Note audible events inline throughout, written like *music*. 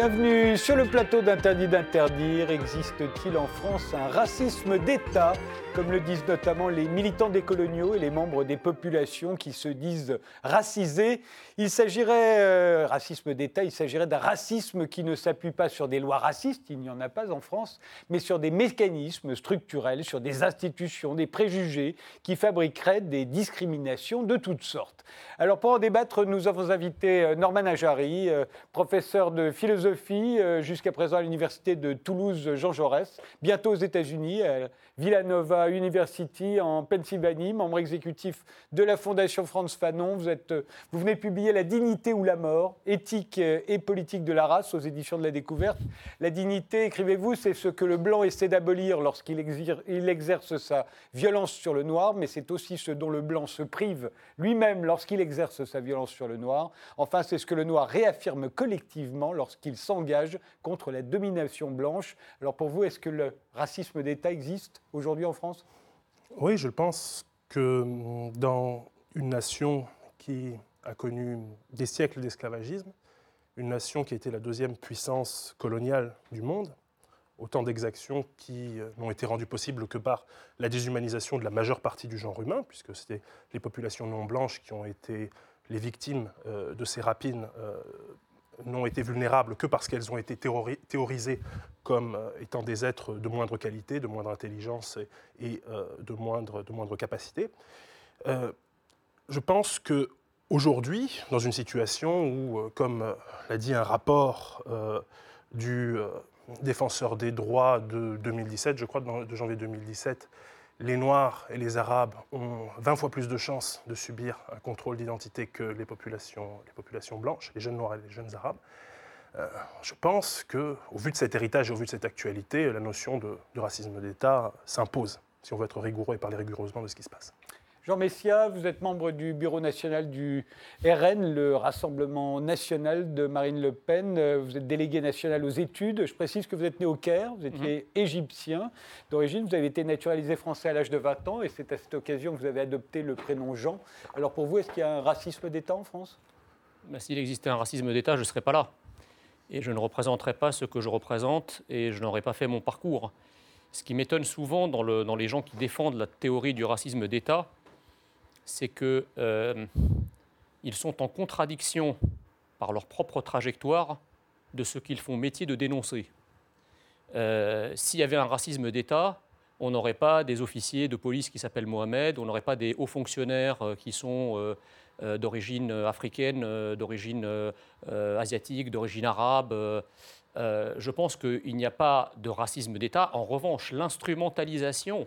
Bienvenue sur le plateau d'Interdit d'interdire. Existe-t-il en France un racisme d'État comme le disent notamment les militants des coloniaux et les membres des populations qui se disent racisés? Il s'agirait, euh, racisme d'État, il s'agirait d'un racisme qui ne s'appuie pas sur des lois racistes, il n'y en a pas en France, mais sur des mécanismes structurels, sur des institutions, des préjugés qui fabriqueraient des discriminations de toutes sortes. Alors pour en débattre, nous avons invité euh, Norman Ajari, euh, professeur de philosophie jusqu'à présent à l'université de Toulouse Jean Jaurès, bientôt aux États-Unis, à Villanova University en Pennsylvanie, membre exécutif de la Fondation Franz Fanon. Vous, êtes, vous venez publier La dignité ou la mort, éthique et politique de la race aux éditions de la découverte. La dignité, écrivez-vous, c'est ce que le blanc essaie d'abolir lorsqu'il exerce sa violence sur le noir, mais c'est aussi ce dont le blanc se prive lui-même lorsqu'il exerce sa violence sur le noir. Enfin, c'est ce que le noir réaffirme collectivement lorsqu'il s'engage contre la domination blanche. Alors pour vous, est-ce que le racisme d'État existe aujourd'hui en France? Oui, je pense que dans une nation qui a connu des siècles d'esclavagisme, une nation qui été la deuxième puissance coloniale du monde, autant d'exactions qui euh, n'ont été rendues possibles que par la déshumanisation de la majeure partie du genre humain, puisque c'était les populations non blanches qui ont été les victimes euh, de ces rapines euh, n'ont été vulnérables que parce qu'elles ont été théorisées comme euh, étant des êtres de moindre qualité, de moindre intelligence et, euh, de, moindre, capacité. Euh, je pense que aujourd'hui, dans une situation où, comme l'a dit un rapport du défenseur des droits de 2017, je crois de janvier 2017, les Noirs et les Arabes ont 20 fois plus de chances de subir un contrôle d'identité que les populations, blanches, les jeunes Noirs et les jeunes Arabes. Euh, je pense qu'au vu de cet héritage et au vu de cette actualité, la notion de racisme d'État s'impose, si on veut être rigoureux et parler rigoureusement de ce qui se passe. Jean Messia, vous êtes membre du bureau national du RN, le Rassemblement national de Marine Le Pen. Vous êtes délégué national aux études. Je précise que vous êtes né au Caire, vous étiez mhm. égyptien d'origine. Vous avez été naturalisé français à l'âge de 20 ans et c'est à cette occasion que vous avez adopté le prénom Jean. Alors pour vous, est-ce qu'il y a un racisme d'État en France? Ben, S'il existait un racisme d'État, je ne serais pas là. Et je ne représenterais pas ce que je représente et je n'aurais pas fait mon parcours. Ce qui m'étonne souvent dans, le, dans les gens qui défendent la théorie du racisme d'État, c'est qu'ils euh, sont en contradiction par leur propre trajectoire de ce qu'ils font métier de dénoncer. Euh, s'il y avait un racisme d'État, on n'aurait pas des officiers de police qui s'appellent Mohamed, on n'aurait pas des hauts fonctionnaires euh, qui sont d'origine africaine, d'origine asiatique, d'origine arabe. je pense qu'il n'y a pas de racisme d'État. En revanche, l'instrumentalisation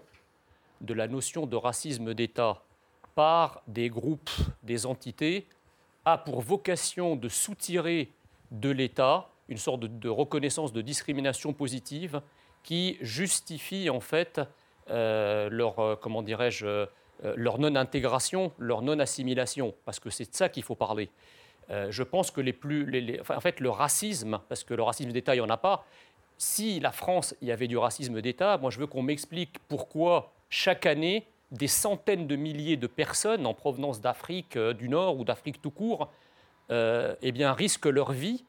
de la notion de racisme d'État par des groupes, des entités, a pour vocation de soutirer de l'État une sorte de, reconnaissance de discrimination positive qui justifie en fait euh, leur, euh, comment dirais-je, euh, leur non-intégration, leur non-assimilation, parce que c'est de ça qu'il faut parler. je pense que les plus, en fait, le racisme, parce que le racisme d'État, il n'y en a pas. Si la France, il y avait du racisme d'État, moi je veux qu'on m'explique pourquoi chaque année des centaines de milliers de personnes en provenance d'Afrique euh, du Nord ou d'Afrique tout court euh, eh bien, risquent leur vie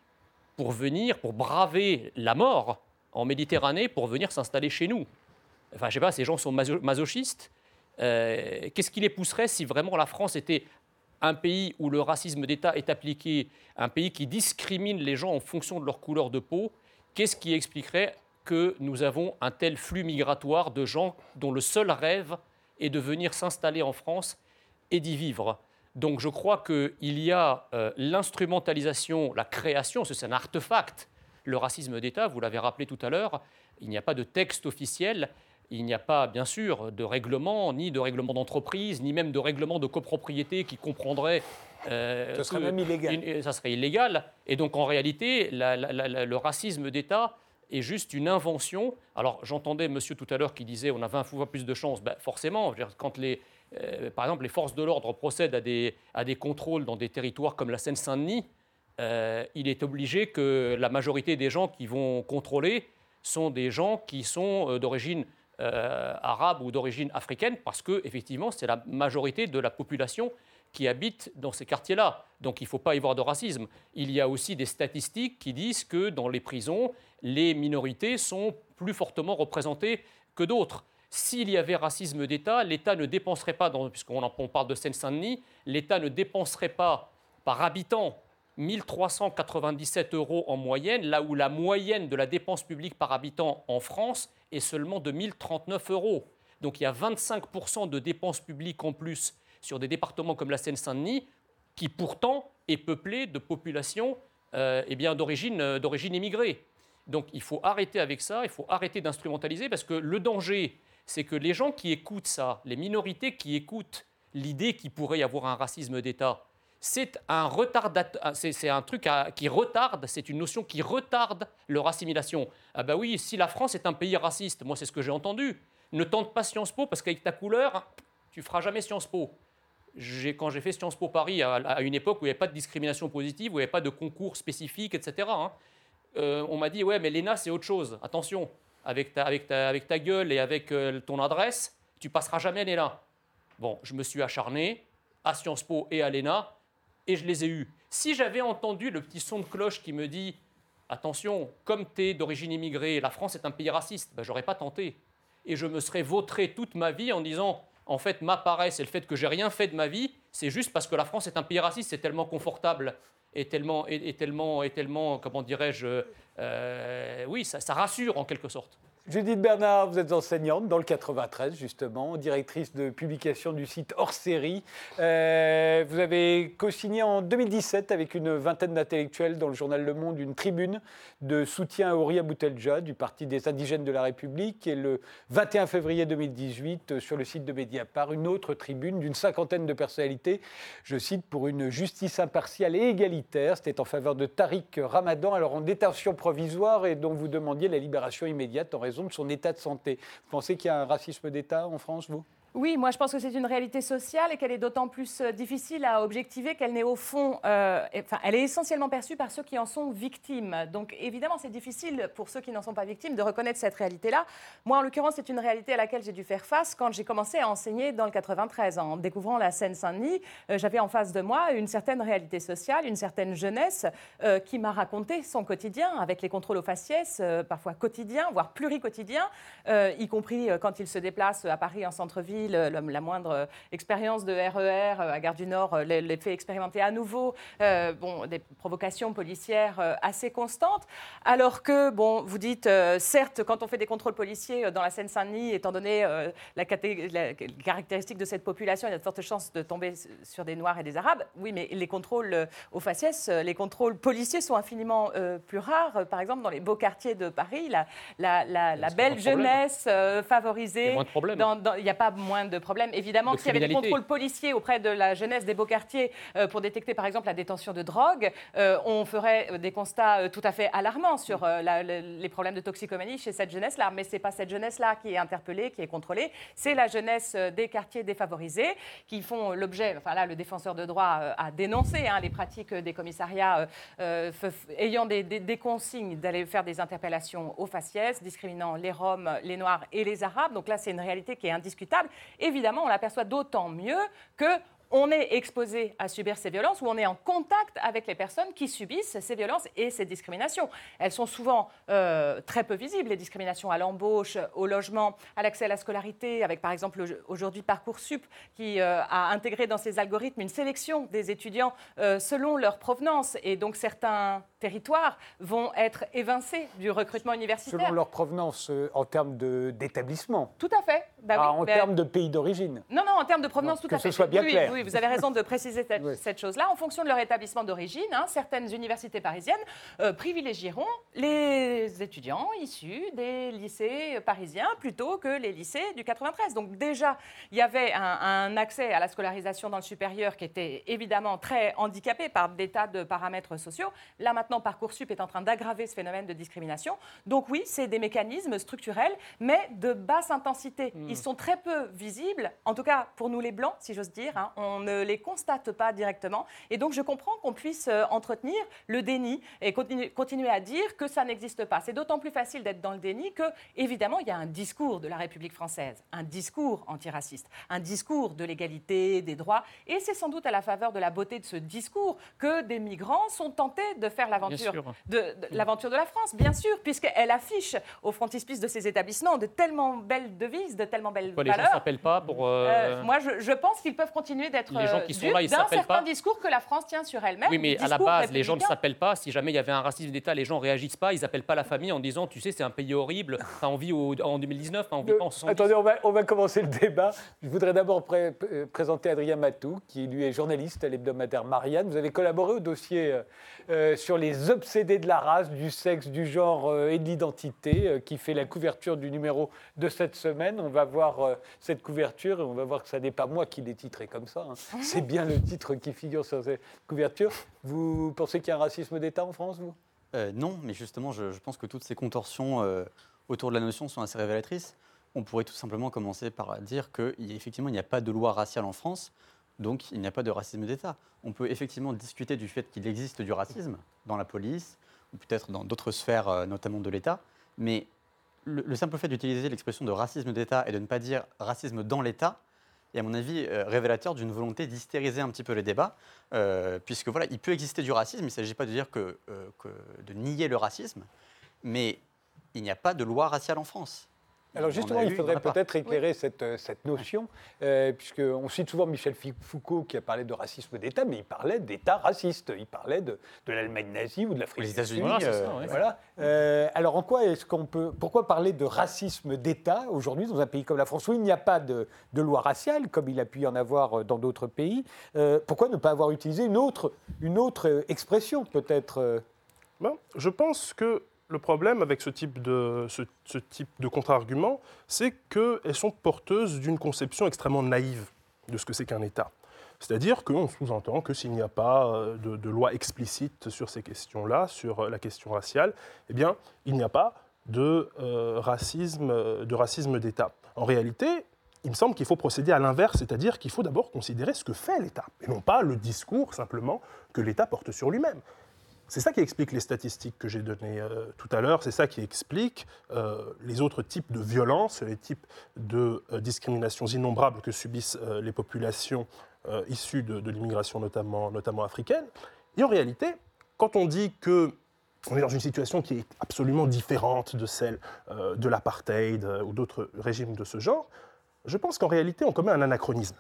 pour venir, pour braver la mort en Méditerranée, pour venir s'installer chez nous. Enfin, je sais pas, ces gens sont masochistes. Euh, qu'est-ce qui les pousserait si vraiment la France était un pays où le racisme d'État est appliqué, un pays qui discrimine les gens en fonction de leur couleur de peau? Qu'est-ce qui expliquerait que nous avons un tel flux migratoire de gens dont le seul rêve et de venir s'installer en France et d'y vivre. Donc je crois qu'il y a euh, l'instrumentalisation, la création, c'est un artefact. Le racisme d'État, vous l'avez rappelé tout à l'heure, il n'y a pas de texte officiel, il n'y a pas bien sûr de règlement, ni de règlement d'entreprise, ni même de règlement de copropriété qui comprendrait... Euh, ça serait même illégal. ça serait illégal. Et donc en réalité, le racisme d'État est juste une invention. Alors j'entendais monsieur tout à l'heure qui disait on a 20 fois plus de chances. Ben, forcément, quand les, euh, par exemple les forces de l'ordre procèdent à des, à des contrôles dans des territoires comme la Seine-Saint-Denis, euh, il est obligé que la majorité des gens qui vont contrôler sont des gens qui sont euh, d'origine arabes ou d'origine africaine, parce que effectivement, c'est la majorité de la population qui habitent dans ces quartiers-là. Donc il ne faut pas y voir de racisme. Il y a aussi des statistiques qui disent que dans les prisons, les minorités sont plus fortement représentées que d'autres. S'il y avait racisme d'État, l'État ne dépenserait pas, puisqu'on parle de Seine-Saint-Denis, l'État ne dépenserait pas par habitant 1397 euros en moyenne, là où la moyenne de la dépense publique par habitant en France est seulement de 1039 euros. Donc il y a 25% de dépenses publiques en plus sur des départements comme la Seine-Saint-Denis, qui pourtant est peuplé de populations euh, eh d'origine, euh, d'origine immigrée. Donc il faut arrêter avec ça, il faut arrêter d'instrumentaliser, parce que le danger, c'est que les gens qui écoutent ça, les minorités qui écoutent l'idée qu'il pourrait y avoir un racisme d'État, c'est un, c'est, un truc qui retarde, c'est une notion qui retarde leur assimilation. Ah ben oui, si la France est un pays raciste, moi c'est ce que j'ai entendu, ne tente pas Sciences Po parce qu'avec ta couleur, tu feras jamais Sciences Po quand j'ai fait Sciences Po Paris, à, une époque où il n'y avait pas de discrimination positive, où il n'y avait pas de concours spécifique, etc., hein, euh, on m'a dit Ouais, mais l'ENA, c'est autre chose. Attention, avec ta, gueule et avec euh, ton adresse, tu passeras jamais à l'ENA. Bon, je me suis acharné à Sciences Po et à l'ENA, et je les ai eus. Si j'avais entendu le petit son de cloche qui me dit Attention, comme tu es d'origine immigrée, la France est un pays raciste, ben, j'aurais pas tenté. Et je me serais vautré toute ma vie en disant en fait, ma paresse et le fait que j'ai rien fait de ma vie, c'est juste parce que la France est un pays raciste, c'est tellement confortable et tellement, et, tellement, et tellement, comment dirais-je, euh, oui, ça rassure en quelque sorte. Judith Bernard, vous êtes enseignante dans le 93, justement, directrice de publication du site Hors Série. Euh, vous avez co-signé en 2017 avec une vingtaine d'intellectuels dans le journal Le Monde une tribune de soutien à Ouria Boutelja du Parti des indigènes de la République. Et le 21 février 2018, sur le site de Mediapart, une autre tribune d'une cinquantaine de personnalités, je cite, pour une justice impartiale et égalitaire. C'était en faveur de Tariq Ramadan, alors en détention provisoire et dont vous demandiez la libération immédiate en raison de son état de santé. Vous pensez qu'il y a un racisme d'État en France, vous? Oui, moi je pense que c'est une réalité sociale et qu'elle est d'autant plus euh, difficile à objectiver qu'elle n'est au fond, euh, enfin, elle est essentiellement perçue par ceux qui en sont victimes. Donc évidemment, c'est difficile pour ceux qui n'en sont pas victimes de reconnaître cette réalité-là. Moi, en l'occurrence, c'est une réalité à laquelle j'ai dû faire face quand j'ai commencé à enseigner dans le 93. En découvrant la Seine-Saint-Denis, euh, j'avais en face de moi une certaine réalité sociale, une certaine jeunesse qui m'a raconté son quotidien avec les contrôles aux faciès, parfois quotidiens, voire pluriquotidiens, y compris quand ils se déplacent à Paris en centre-ville la moindre expérience de RER e à Gare du Nord euh, les, fait expérimenter à nouveau euh, bon, des provocations policières euh, assez constantes. Alors que, bon, vous dites, certes, quand on fait des contrôles policiers dans la Seine-Saint-Denis, étant donné la, caractéristique de cette population, il y a de fortes chances de tomber sur des Noirs et des Arabes. Oui, mais les contrôles aux faciès, les contrôles policiers sont infiniment plus rares. Par exemple, dans les beaux quartiers de Paris, la, la belle jeunesse favorisée. Il n'y a pas moins de problèmes. Évidemment, s'il y avait des contrôles policiers auprès de la jeunesse des beaux quartiers euh, pour détecter par exemple la détention de drogue, euh, on ferait euh, des constats tout à fait alarmants sur les problèmes de toxicomanie chez cette jeunesse-là. Mais ce n'est pas cette jeunesse-là qui est interpellée, qui est contrôlée, c'est la jeunesse des quartiers défavorisés qui font l'objet, enfin là, le défenseur de droit a dénoncé hein, les pratiques des commissariats ayant des, des consignes d'aller faire des interpellations aux faciès, discriminant les Roms, les Noirs et les Arabes. Donc là, c'est une réalité qui est indiscutable évidemment, on l'aperçoit d'autant mieux que on est exposé à subir ces violences ou on est en contact avec les personnes qui subissent ces violences et ces discriminations. Elles sont souvent euh, très peu visibles, les discriminations à l'embauche, au logement, à l'accès à la scolarité, avec par exemple aujourd'hui Parcoursup qui euh, a intégré dans ses algorithmes une sélection des étudiants euh, selon leur provenance. Et donc certains territoires vont être évincés du recrutement universitaire. Selon leur provenance en termes d'établissement Tout à fait. Bah en termes de pays d'origine. Non, non, en termes de provenance, tout à fait. Que ce soit bien clair. Oui, vous avez raison de préciser *laughs* cette, chose-là. En fonction de leur établissement d'origine, hein, certaines universités parisiennes euh, privilégieront les étudiants issus des lycées parisiens plutôt que les lycées du 93. Donc déjà, il y avait un, accès à la scolarisation dans le supérieur qui était évidemment très handicapé par des tas de paramètres sociaux. Là maintenant, Parcoursup est en train d'aggraver ce phénomène de discrimination. Donc oui, c'est des mécanismes structurels, mais de basse intensité. Hmm. Ils sont très peu visibles, en tout cas pour nous les Blancs, si j'ose dire. hein. On ne les constate pas directement. Et donc je comprends qu'on puisse euh, entretenir le déni et continue- continuer à dire que ça n'existe pas. C'est d'autant plus facile d'être dans le déni que, évidemment, il y a un discours de la République française, un discours antiraciste, un discours de l'égalité, des droits. Et c'est sans doute à la faveur de la beauté de ce discours que des migrants sont tentés de faire l'aventure de, de- l'aventure de la France, bien sûr, puisqu'elle affiche au frontispice de ses établissements de tellement belles devises, de tellement belles Pourquoi les gens ne s'appellent pas pour. euh, Euh, moi, je, je pense qu'ils peuvent continuer d'être Les gens euh, qui sont là, ils s'appellent certain pas. discours que la France tient sur elle-même. Oui, mais à la base, les gens ne s'appellent pas. Si jamais il y avait un racisme d'État, les gens réagissent pas. Ils n'appellent pas la famille en disant, tu sais, c'est un pays horrible. Enfin, on vit au- en 2019, enfin, on vit pas en 70. Attendez, on va, on va commencer le débat. Je voudrais d'abord pré- présenter Adrien Matou, qui lui est journaliste à l'hebdomadaire Marianne. Vous avez collaboré au dossier euh, sur les obsédés de la race, du sexe, du genre euh, et de l'identité, euh, qui fait la couverture du numéro de cette semaine. On va voir euh, cette couverture et on va voir que ça n'est pas moi qui l'ai titré comme ça. hein. C'est bien le titre qui figure sur cette couverture. Vous pensez qu'il y a un racisme d'État en France, vous? Euh, non, mais justement, je, je pense que toutes ces contorsions euh, autour de la notion sont assez révélatrices. On pourrait tout simplement commencer par dire qu'effectivement, il n'y a pas de loi raciale en France, donc il n'y a pas de racisme d'État. On peut effectivement discuter du fait qu'il existe du racisme dans la police, ou peut-être dans d'autres sphères, notamment de l'État, mais le, le simple fait d'utiliser l'expression de racisme d'État et de ne pas dire racisme dans l'État est, à mon avis, euh, révélateur d'une volonté d'hystériser un petit peu les débats, euh, puisque voilà, il peut exister du racisme, il ne s'agit pas de dire euh, que- de nier le racisme, mais il n'y a pas de loi raciale en France. Alors justement, il faudrait peut-être éclairer cette, euh, cette notion, euh, puisqu'on cite souvent Michel Foucault qui a parlé de racisme d'État, mais il parlait d'État raciste, il parlait de, de l'Allemagne nazie ou de l'Afrique Les du États-Unis. Voilà, c'est euh, ça, ouais. Voilà. Euh, alors en quoi est-ce qu'on peut, pourquoi parler de racisme d'État aujourd'hui dans un pays comme la France où il n'y a pas de, de loi raciale comme il a pu y en avoir dans d'autres pays Euh, Pourquoi ne pas avoir utilisé une autre, une autre expression peut-être Ben, je pense que le problème avec ce type de, contre-argument, c'est qu'elles sont porteuses d'une conception extrêmement naïve de ce que c'est qu'un État. C'est-à-dire qu'on sous-entend que s'il n'y a pas euh, de, loi explicite sur ces questions-là, sur euh, la question raciale, eh bien, il n'y a pas de euh, racisme, de racisme d'État. En réalité, il me semble qu'il faut procéder à l'inverse, c'est-à-dire qu'il faut d'abord considérer ce que fait l'État, et non pas le discours simplement que l'État porte sur lui-même. C'est ça qui explique les statistiques que j'ai données euh, tout à l'heure, c'est ça qui explique euh, les autres types de violences, les types de euh, discriminations innombrables que subissent les populations issues de, de l'immigration, notamment, notamment africaine. Et en réalité, quand on dit que on est dans une situation qui est absolument différente de celle de l'apartheid ou d'autres régimes de ce genre, je pense qu'en réalité, on commet un anachronisme.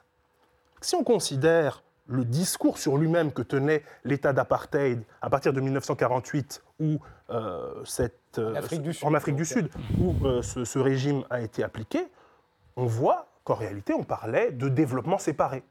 Si on considère le discours sur lui-même que tenait l'État d'apartheid à partir de 1948, où euh, cette, euh, En Afrique du Sud, en Afrique du donc. Sud, où euh, ce, ce régime a été appliqué, on voit qu'en réalité, on parlait de développement séparé.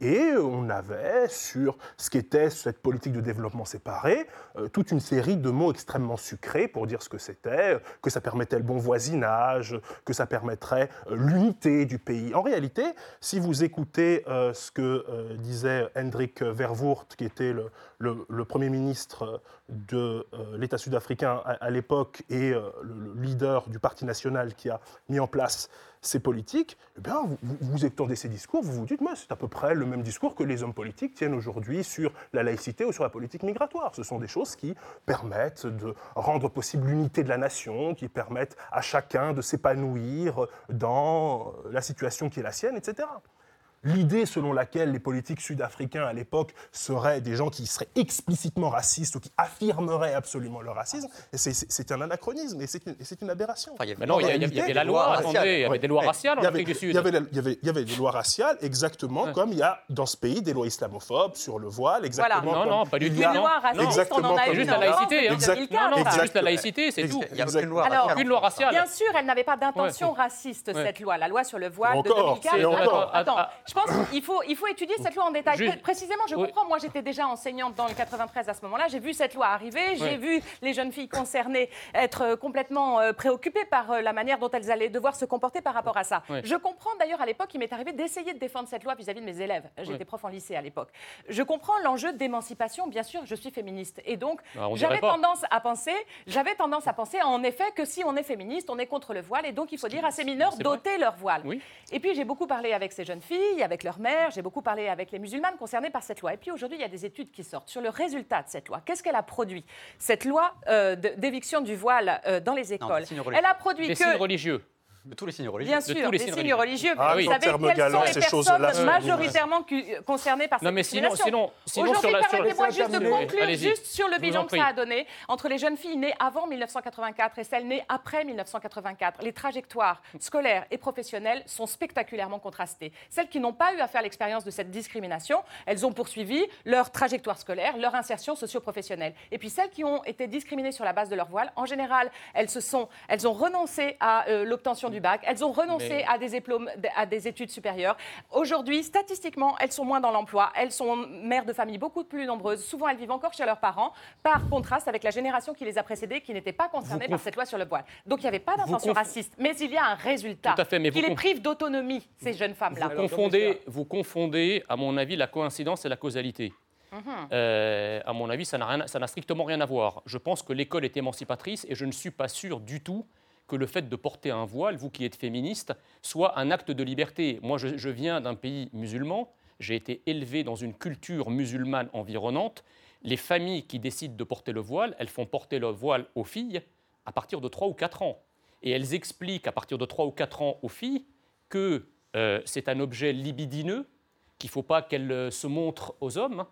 Et on avait sur ce qu'était cette politique de développement séparé euh, toute une série de mots extrêmement sucrés pour dire ce que c'était, euh, que ça permettait le bon voisinage, que ça permettrait euh, l'unité du pays. En réalité, si vous écoutez ce que disait Hendrik Verwoerd, qui était le, Premier ministre de l'État sud-africain à, l'époque et le leader du Parti national qui a mis en place ces politiques, eh bien, vous, vous, étendez ces discours, vous vous dites, c'est à peu près le même discours que les hommes politiques tiennent aujourd'hui sur la laïcité ou sur la politique migratoire. Ce sont des choses qui permettent de rendre possible l'unité de la nation, qui permettent à chacun de s'épanouir dans la situation qui est la sienne, etc. L'idée selon laquelle les politiques sud-africains à l'époque seraient des gens qui seraient explicitement racistes ou qui affirmeraient absolument leur racisme, c'est- un anachronisme et c'est une, une aberration. Enfin, il y avait- non, il y, y y la loi, raciale. attendez, il y avait des lois raciales en Il y avait- Afrique du Sud. Il y, avait, y y des lois raciales, exactement Ouais. comme il y a dans ce pays des lois islamophobes sur le voile, exactement Non, comme non, pas du il tout, y a- Une loi raciste, on en exactement a Juste la en laïcité, France hein. depuis 2015, Non, non, ça. c'est juste la laïcité, c'est tout. Il n'y a aucune loi Alors, raciale. Bien sûr, elle n'avait pas d'intention raciste, cette loi. La loi sur le voile Encore, de 2015. et encore. Attends, attends, Ah, je pense qu'il faut, il faut étudier cette loi en détail. Juste- Précisément, je Oui. comprends. Moi, j'étais déjà enseignante dans le 93 à ce moment-là. J'ai vu cette loi arriver. J'ai vu les jeunes filles concernées être euh, complètement euh, préoccupées par euh, la manière dont elles allaient devoir se comporter par rapport à ça. Oui. Je comprends d'ailleurs à l'époque, il m'est arrivé d'essayer de défendre cette loi vis-à-vis de mes élèves. J'étais prof en lycée à l'époque. Je comprends l'enjeu d'émancipation. Bien sûr, je suis féministe. Et donc, Ah, on j'avais tendance à penser, j'avais tendance à penser en effet que si on est féministe, on est contre le voile. Et donc, il faut dire à ces mineurs d'ôter leur voile. Et puis j'ai beaucoup parlé avec ces jeunes filles, avec leurs mères, j'ai beaucoup parlé avec les musulmanes concernées par cette loi. Et puis aujourd'hui, il y a des études qui sortent sur le résultat de cette loi. Qu'est-ce qu'elle a produit? Cette loi euh, d'éviction du voile euh, dans les écoles. Elle a produit Des que signes religieux. De tous les signes religieux. Bien de sûr, tous les des signes signes religieux. Ah Vous oui. savez quelles galant, sont les ces personnes majoritairement concernées par Non, cette mais sinon, sinon, sinon sur Aujourd'hui, permettez-moi juste de conclure juste sur le bilan que ça a donné entre les jeunes filles nées avant 1984 et celles nées après 1984. Les trajectoires scolaires et professionnelles sont spectaculairement contrastées. Celles qui n'ont pas eu à faire l'expérience de cette discrimination, elles ont poursuivi leur trajectoire scolaire, leur insertion socio-professionnelle. Et puis celles qui ont été discriminées sur la base de leur voile, en général, elles, se sont, elles ont renoncé à euh, l'obtention du bac, elles ont renoncé Mais- à des diplômes, à des études supérieures. Aujourd'hui, statistiquement, elles sont moins dans l'emploi, elles sont mères de familles beaucoup plus nombreuses. Souvent, elles vivent encore chez leurs parents, par contraste avec la génération qui les a précédées, qui n'était pas concernée Vous par conf- cette loi sur le voile. Donc, il n'y avait pas d'intention conf- raciste, mais il y a un résultat Tout à fait, mais qui vous les conf- prive d'autonomie, ces jeunes femmes-là. Vous confondez, vous confondez, à mon avis, la coïncidence et la causalité. Euh, à mon avis, ça n'a rien- ça n'a strictement rien à voir. Je pense que l'école est émancipatrice et je ne suis pas sûr du tout que le fait de porter un voile, vous qui êtes féministe, soit un acte de liberté. Moi, je, viens d'un pays musulman, j'ai été élevé dans une culture musulmane environnante. Les familles qui décident de porter le voile, elles font porter le voile aux filles à partir de 3 ou 4 ans. Et elles expliquent à partir de 3 ou 4 ans aux filles que euh, c'est un objet libidineux, qu'il ne faut pas qu'elle euh, se montre aux hommes,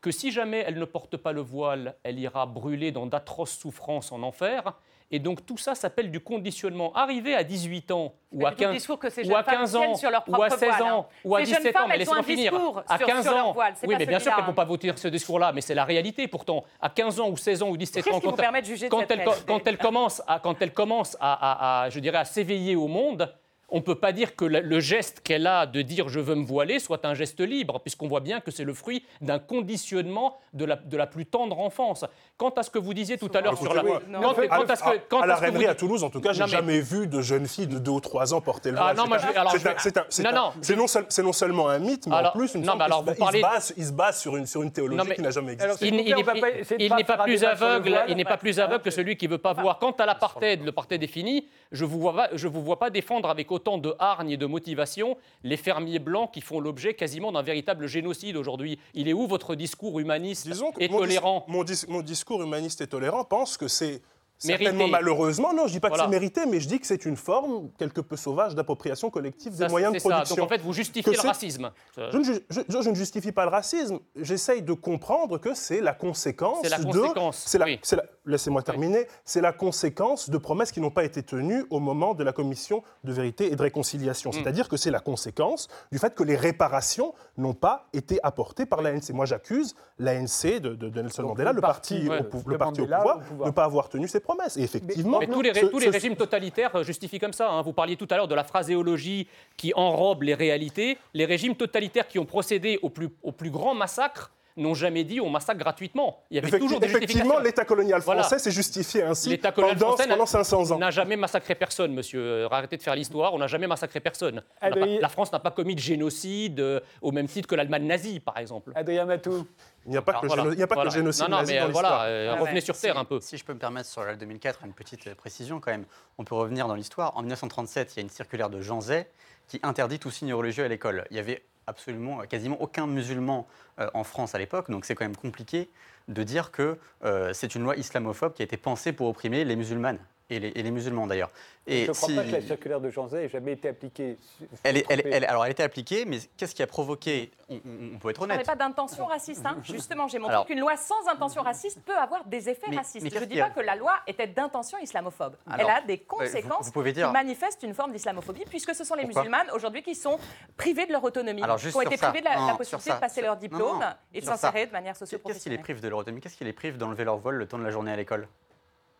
que si jamais elle ne porte pas le voile, elle ira brûler dans d'atroces souffrances en enfer. Et donc tout ça s'appelle du conditionnement. Arrivé à 18 ans ou à du tout le 15, discours que ces ou jeunes à femmes 15 tiennent ans, sur leur ou à propre 16 voile, hein. ans, ou à Ces jeunes 17 femmes, ans, mais laissez-moi finir. discours À sur- 15 sur leur ans, voile, oui, mais bien sûr qu'elles ne vont pas vous dire ce discours-là, mais c'est la réalité pourtant. À 15 ans ou 16 ans ou 17 Qu'est-ce ans, quand, elle, quand elle commence à, quand elle commence à, à- à, je dirais, à s'éveiller au monde, on ne peut pas dire que le, geste qu'elle a de dire je veux me voiler soit un geste libre, puisqu'on voit bien que c'est le fruit d'un conditionnement de la, de la plus tendre enfance. Quant à ce que vous disiez tout à l'heure sur la... Non. Quant, à, quant à ce que, quant à la à vous rêverie à Toulouse, en tout cas, j'ai Non, mais- jamais vu de jeune fille de 2 ou 3 ans porter le voile. non, C'est je je Non, non, c'est non, seul- c'est non seulement un mythe, mais Alors, en plus une non, mais alors, parlez- il, se base, il se base sur une, sur une théologie Non, mais- qui n'a jamais existé. Il, n'est pas plus aveugle, voile. il n'est pas plus aveugle que celui qui veut pas voir. Quant à l'apartheid, le l'apartheid est fini. Je vous vois pas, je vous vois pas défendre avec autant de hargne et de motivation les fermiers blancs qui font l'objet quasiment d'un véritable génocide aujourd'hui. Il est où votre discours humaniste Disons que et mon, dis- tolérant mon dis- mon discours humaniste et tolérant pense que c'est Mérité. malheureusement, non, je dis pas Voilà. que c'est mérité, mais je dis que c'est une forme quelque peu sauvage d'appropriation collective des Ça, moyens de c'est ça. production. Donc en fait, vous justifiez Que le c'est- racisme. Je ne, ju- je- je- je ne justifie pas le racisme. J'essaye de comprendre que c'est la conséquence C'est la de. conséquence, oui. la- Laissez-moi terminer. C'est la conséquence de promesses qui n'ont pas été tenues au moment de la commission de vérité et de Mm. réconciliation. C'est-à-dire que c'est la conséquence du fait que les réparations n'ont pas été apportées par l'ANC. Moi, j'accuse l'ANC de, de- de Nelson Donc, Mandela, le parti, au, ouais, de le parti au Mandela pouvoir, au pouvoir. de ne pas avoir tenu ses promesses. Et effectivement, Mais tous les, ré- ce- tous les ce- régimes totalitaires euh, justifient comme ça. hein. Vous parliez tout à l'heure de la phraséologie qui enrobe les réalités. Les régimes totalitaires qui ont procédé au plus, au plus grand massacre n'ont jamais dit on massacre gratuitement. Il y avait toujours des effectivement, justifications. l'État colonial Voilà. français s'est justifié ainsi L'État colonial pendant, pendant 500 ans. n'a jamais massacré personne, monsieur. Euh, Arrêtez de faire l'histoire. On n'a jamais massacré personne. On pas- Adrien- la France n'a pas commis de génocide euh, au même titre que l'Allemagne nazie, par exemple. Adrien Matou. Il n'y a pas que Alors, voilà. géno- il n'y a pas que Voilà. le génocide Non, non, nazi mais dans euh, voilà, l'histoire. euh, Ah revenez ouais. sur terre si, un peu. Si je peux me permettre sur la loi 2004, une petite précision quand même. On peut revenir dans l'histoire. En 1937, il y a une circulaire de Jean Zay qui interdit tout signe religieux à l'école. Il y avait absolument, euh, quasiment aucun musulman euh, en France à l'époque, donc c'est quand même compliqué de dire que euh, c'est une loi islamophobe qui a été pensée pour opprimer les musulmanes. Et les, et les musulmans d'ailleurs. Et Je ne crois si- pas que la circulaire de Jean Zay ait jamais été appliquée. Elle, est- elle- elle- alors elle était appliquée, mais qu'est-ce qui a provoqué on, on- on peut être On n'avait honnête. pas d'intention raciste. hein. *laughs* Justement, j'ai montré Alors- qu'une loi sans intention raciste peut avoir des effets Mais- racistes. mais je ne dis a pas que la loi était d'intention islamophobe. Alors, Elle a des conséquences vous pouvez dire- qui manifestent une forme d'islamophobie, puisque ce sont les Pourquoi musulmanes aujourd'hui qui sont privés de leur autonomie, Alors, juste qui ont été ça. privés de la, Non, la sur possibilité de passer leur diplôme non, et de s'insérer de manière Qu'est-ce qui les socio-professionnelle. prive de leur autonomie? Qu'est-ce qui les prive d'enlever leur voile le temps de la journée à l'école?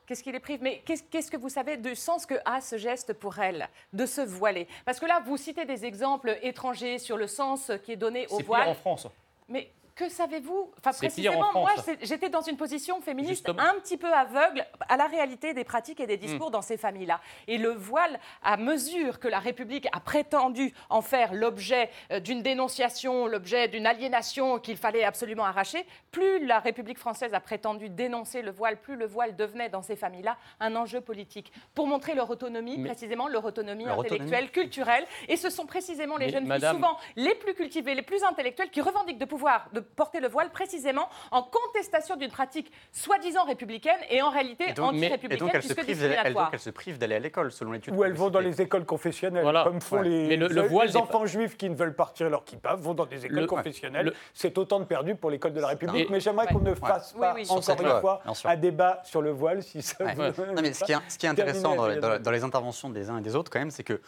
Qu'est-ce qui les prive? Mais qu'est-ce que vous savez du sens que a ce geste pour elles, de se voiler? Parce que là, vous citez des exemples étrangers sur le sens qui est donné au C'est voile. pire en France. Mais que savez-vous Enfin, précisément, moi, j'étais dans une position féministe Justement. un petit peu aveugle à la réalité des pratiques et des Hmm. discours dans ces familles-là. Et le voile, à mesure que la République a prétendu en faire l'objet euh, d'une dénonciation, l'objet d'une aliénation qu'il fallait absolument arracher, plus la République française a prétendu dénoncer le voile, plus le voile devenait dans ces familles-là un enjeu politique. Pour montrer leur autonomie, Mais- précisément leur autonomie Leur intellectuelle, culturelle. Et ce sont précisément les Mais jeunes filles, madame- souvent les plus cultivées, les plus intellectuelles, qui revendiquent de pouvoir de porter le voile précisément en contestation d'une pratique soi-disant républicaine et en réalité Et donc, et anti-républicaine donc, elles se privent d'aller- à l'école, selon l'étude. Ou elles vont dans les écoles confessionnelles, Voilà. comme font Ouais. les, Mais le- le les voile n'est enfants juifs qui ne veulent partir leur kippa, vont dans des écoles Le- confessionnelles. le- C'est autant de perdu pour l'école de la République. Et- Mais j'aimerais Ouais. qu'on ne fasse Oui, pas, oui. Encore une loi, fois, un débat sur le voile, si ça Ouais. vous- Non, mais ce qui est, ce qui est Terminé intéressant dans les interventions des uns et des autres, quand même, c'est que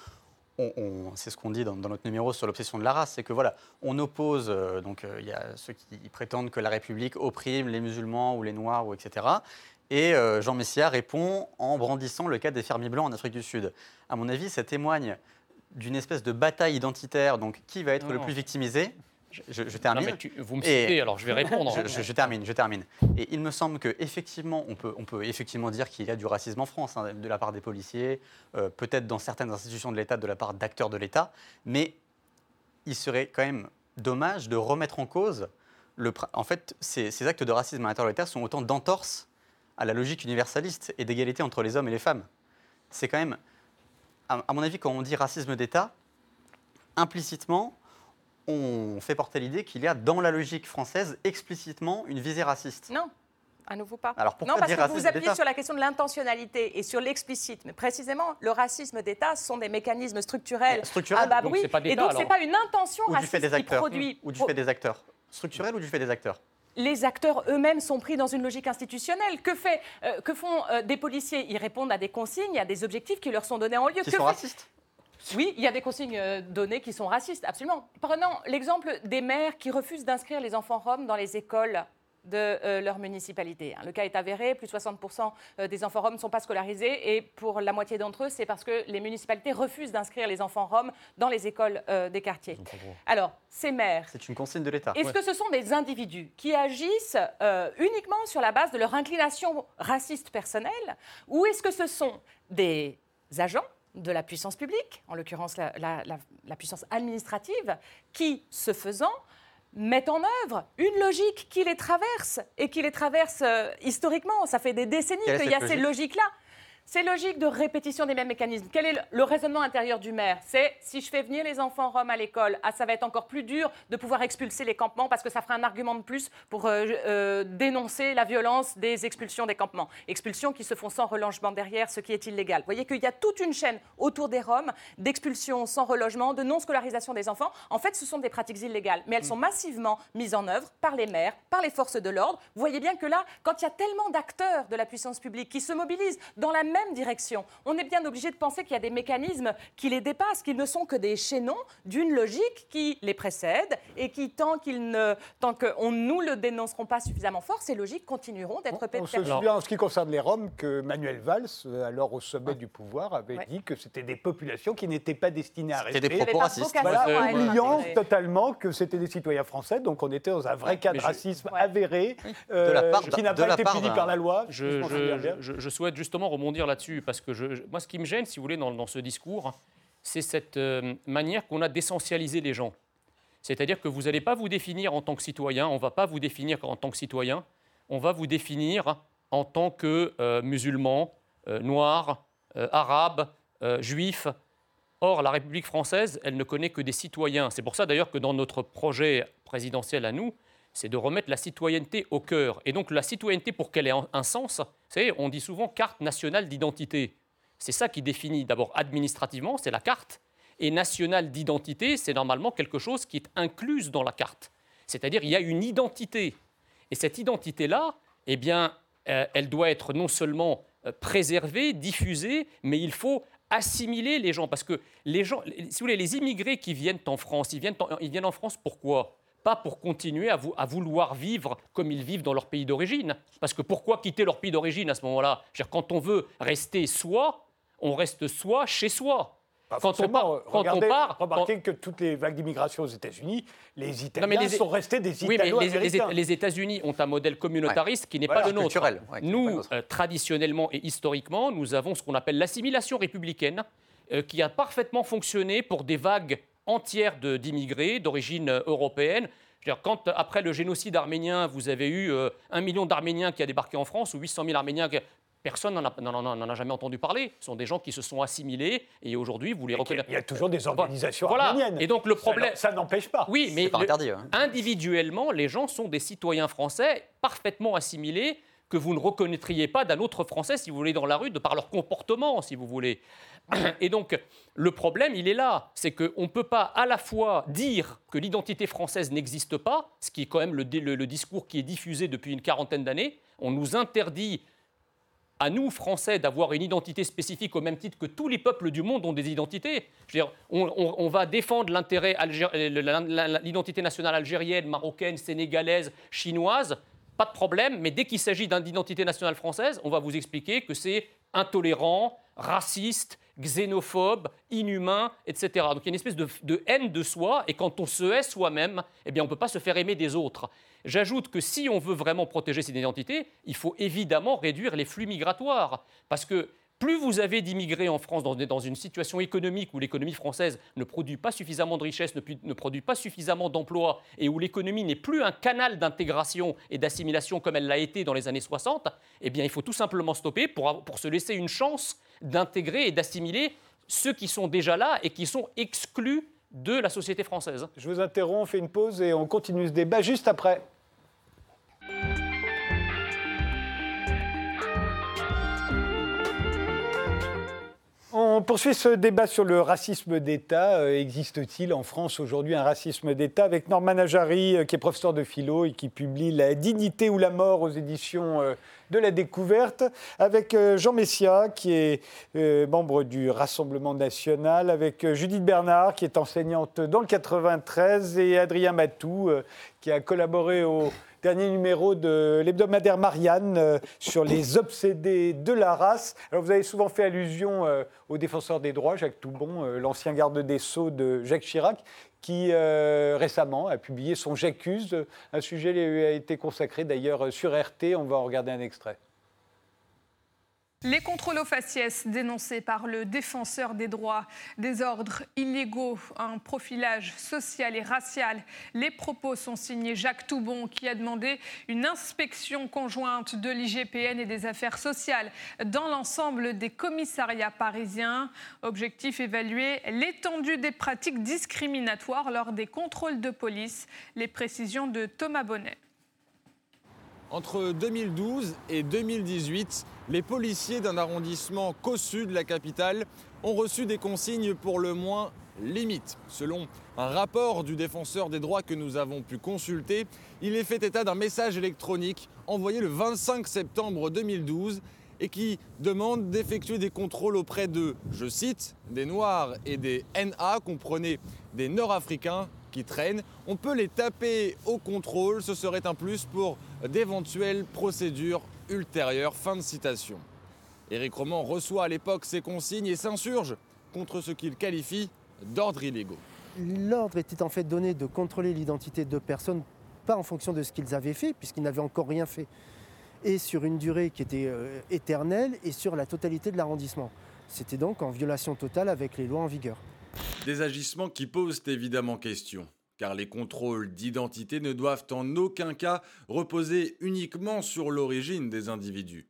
on- on- c'est ce qu'on dit dans, dans notre numéro sur l'obsession de la race, c'est que voilà, on oppose euh, donc euh, il y a ceux qui prétendent que la République opprime les musulmans ou les noirs ou etc. Et euh, Jean Messia répond en brandissant le cas des fermiers blancs en Afrique du Sud. À mon avis, ça témoigne d'une espèce de bataille identitaire. Donc, qui va être Non, le non. plus victimisé je, je- je Non, termine. mais tu- vous me Et- citez, alors je vais répondre. Je, je- je termine, je termine. Et il me semble que effectivement, on peut, on peut effectivement dire qu'il y a du racisme en France, hein, de la part des policiers, euh, peut-être dans certaines institutions de l'État, de la part d'acteurs de l'État, mais il serait quand même dommage de remettre en cause le. En fait, ces, ces actes de racisme à l'intérieur de l'État sont autant d'entorses à la logique universaliste et d'égalité entre les hommes et les femmes. C'est quand même, à, à mon avis, quand on dit racisme d'État, implicitement, on fait porter l'idée qu'il y a dans la logique française explicitement une visée raciste. Non, à nouveau pas. Alors pourquoi non, parce dire que vous vous appuyez sur la question de l'intentionnalité et sur l'explicite. Mais précisément, le racisme d'État ce sont des mécanismes structurels. Structurel Ah bah donc oui, c'est pas et donc c'est alors. pas une intention ou raciste des qui acteurs produit. Ou du fait des acteurs Structurel ou du fait des acteurs les acteurs eux-mêmes sont pris dans une logique institutionnelle. Que, fait, euh, que font euh, des policiers? Ils répondent à des consignes, à des objectifs qui leur sont donnés en lieu. Qui Que sont fait- racistes Oui, il y a des consignes euh, données qui sont racistes, absolument. Prenons l'exemple des maires qui refusent d'inscrire les enfants roms dans les écoles de euh, leur municipalité. hein. Le cas est avéré, plus de 60% euh, des enfants roms ne sont pas scolarisés et pour la moitié d'entre eux, c'est parce que les municipalités refusent d'inscrire les enfants roms dans les écoles euh, des quartiers. Alors, ces maires, C'est une consigne de l'État. est-ce que ce sont des individus qui agissent euh, uniquement sur la base de leur inclination raciste personnelle ou est-ce que ce sont des agents de la puissance publique, en l'occurrence la, la- la- la puissance administrative, qui, ce faisant, mettent en œuvre une logique qui les traverse et qui les traverse euh, historiquement. Ça fait des décennies qu'il y a cette ces logique? logiques-là. Ces logiques de répétition des mêmes mécanismes. Quel est le, le raisonnement intérieur du maire? C'est si je fais venir les enfants roms à l'école, ah, ça va être encore plus dur de pouvoir expulser les campements parce que ça fera un argument de plus pour euh, euh, dénoncer la violence des expulsions des campements. Expulsions qui se font sans relogement derrière, ce qui est illégal. Vous voyez qu'il y a toute une chaîne autour des Roms d'expulsions sans relogement, de non-scolarisation des enfants. En fait, ce sont des pratiques illégales, mais elles sont massivement mises en œuvre par les maires, par les forces de l'ordre. Vous voyez bien que là, quand il y a tellement d'acteurs de la puissance publique qui se mobilisent dans la même direction, on est bien obligé de penser qu'il y a des mécanismes qui les dépassent, qu'ils ne sont que des chaînons d'une logique qui les précède et qui, tant qu'ils ne, tant qu'on nous le dénonceront pas suffisamment fort, ces logiques continueront d'être On se perpétuées. souvient en ce qui concerne les Roms que Manuel Valls, euh, alors au sommet du pouvoir, avait Ouais. dit que c'était des populations qui n'étaient pas destinées à C'était rester. des Il y avait propos racistes. Voilà, Ouais, oubliant totalement que c'était des citoyens français, donc on était dans un vrai cas de racisme Ouais. avéré, De la euh, part qui n'a de pas la été puni par la loi. je- je souhaite justement rebondir là-dessus, parce que je- moi, ce qui me gêne, si vous voulez, dans, ce discours, c'est cette euh, manière qu'on a d'essentialiser les gens. C'est-à-dire que vous n'allez pas vous définir en tant que citoyen, on ne va pas vous définir en tant que citoyen, on va vous définir en tant que euh, musulman, euh, noir, arabe, juif. Or, la République française, elle ne connaît que des citoyens. C'est pour ça d'ailleurs que dans notre projet présidentiel à nous, c'est de remettre la citoyenneté au cœur. Et donc la citoyenneté, pour qu'elle ait un- sens, vous savez, on dit souvent carte nationale d'identité. C'est ça qui définit d'abord administrativement, c'est la carte. Et nationale d'identité, c'est normalement quelque chose qui est incluse dans la carte. C'est-à-dire il y a une identité. Et cette identité-là, eh bien, euh, elle doit être non seulement euh, préservée, diffusée, mais il faut assimiler les gens. Parce que les gens, si vous voulez, les immigrés qui viennent en France, ils viennent en France pourquoi? Pas pour continuer à, à, vouloir vivre comme ils vivent dans leur pays d'origine. Parce que pourquoi quitter leur pays d'origine à ce moment-là? Quand on veut rester soi, on reste soi chez soi. quand, on part, quand on part, remarquez que toutes les vagues d'immigration aux États-Unis, les Italiens sont restés des Italo-américains. Oui, mais les, États-Unis ont un modèle communautariste qui n'est pas le nôtre. nous, euh, traditionnellement et historiquement, nous avons ce qu'on appelle l'assimilation républicaine, euh, qui a parfaitement fonctionné pour des vagues entières d'immigrés d'origine euh, européenne. Quand, après le génocide arménien, vous avez eu un million d'Arméniens qui a débarqué en France ou 800 000 Arméniens qui, Personne n'en a, jamais entendu parler. Ce sont des gens qui se sont assimilés et aujourd'hui, vous les reconnaissez. Il y a toujours des organisations voilà. arméniennes. Et donc le problème. Ça, n'empêche pas. Oui, mais individuellement, les gens sont des citoyens français parfaitement assimilés que vous ne reconnaîtriez pas d'un autre Français, si vous voulez, dans la rue, de par leur comportement, si vous voulez. *clears throat* Et donc, le problème, il est là. C'est qu'on ne peut pas à la fois dire que l'identité française n'existe pas, ce qui est quand même le, discours qui est diffusé depuis une quarantaine d'années. On nous interdit à nous, Français, d'avoir une identité spécifique au même titre que tous les peuples du monde ont des identités. on, va défendre l'intérêt, l'identité nationale algérienne, marocaine, sénégalaise, chinoise, pas de problème, mais dès qu'il s'agit d'identité nationale française, on va vous expliquer que c'est intolérant, raciste, xénophobe, inhumain, etc. Donc il y a une espèce de, haine de soi, et quand on se hait soi-même, eh on ne peut pas se faire aimer des autres. J'ajoute que si on veut vraiment protéger cette identité, il faut évidemment réduire les flux migratoires, parce que plus vous avez d'immigrés en France dans, une situation économique où l'économie française ne produit pas suffisamment de richesses, ne, produit pas suffisamment d'emplois, et où l'économie n'est plus un canal d'intégration et d'assimilation comme elle l'a été dans les années 60, eh bien il faut tout simplement stopper pour, pour se laisser une chance d'intégrer et d'assimiler ceux qui sont déjà là et qui sont exclus de la société française. Je vous interromps, on fait une pause et on continue ce débat juste après. On poursuit ce débat sur le racisme d'État. Euh, existe-t-il en France aujourd'hui un racisme d'État Avec Norman Ajari, euh, qui est professeur de philo et qui publie La dignité ou la mort aux éditions euh, de la découverte. Avec Jean Messia, qui est membre du Rassemblement national. Avec Judith Bernard, qui est enseignante dans le 93. Et Adrien Matou, qui a collaboré au dernier numéro de l'hebdomadaire Marianne euh, sur les obsédés de la race. Alors vous avez souvent fait allusion euh, au défenseur des droits, Jacques Toubon, euh, l'ancien garde des Sceaux de Jacques Chirac, qui récemment a publié son J'accuse. Un sujet lui a été consacré d'ailleurs sur RT. On va en regarder un extrait. Les contrôles aux faciès dénoncés par le défenseur des droits, des ordres illégaux, un profilage social et racial. Les propos sont signés Jacques Toubon qui a demandé une inspection conjointe de l'IGPN et des affaires sociales dans l'ensemble des commissariats parisiens. Objectif évaluer l'étendue des pratiques discriminatoires lors des contrôles de police. Les précisions de Thomas Bonnet. Entre 2012 et 2018, les policiers d'un arrondissement cossu de la capitale ont reçu des consignes pour le moins limites. Selon un rapport du défenseur des droits que nous avons pu consulter, il est fait état d'un message électronique envoyé le 25 septembre 2012 et qui demande d'effectuer des contrôles auprès de, je cite, des Noirs et des NA, comprenez des Nord-Africains qui traînent. On peut les taper au contrôle, ce serait un plus pour d'éventuelles procédures ultérieures. Fin de citation. Éric Roman reçoit à l'époque ces consignes et s'insurge contre ce qu'il qualifie d'ordre illégaux. L'ordre était en fait donné de contrôler l'identité de personnes, pas en fonction de ce qu'ils avaient fait, puisqu'ils n'avaient encore rien fait, et sur une durée qui était euh, éternelle et sur la totalité de l'arrondissement. C'était donc en violation totale avec les lois en vigueur. Des agissements qui posent évidemment question, car les contrôles d'identité ne doivent en aucun cas reposer uniquement sur l'origine des individus.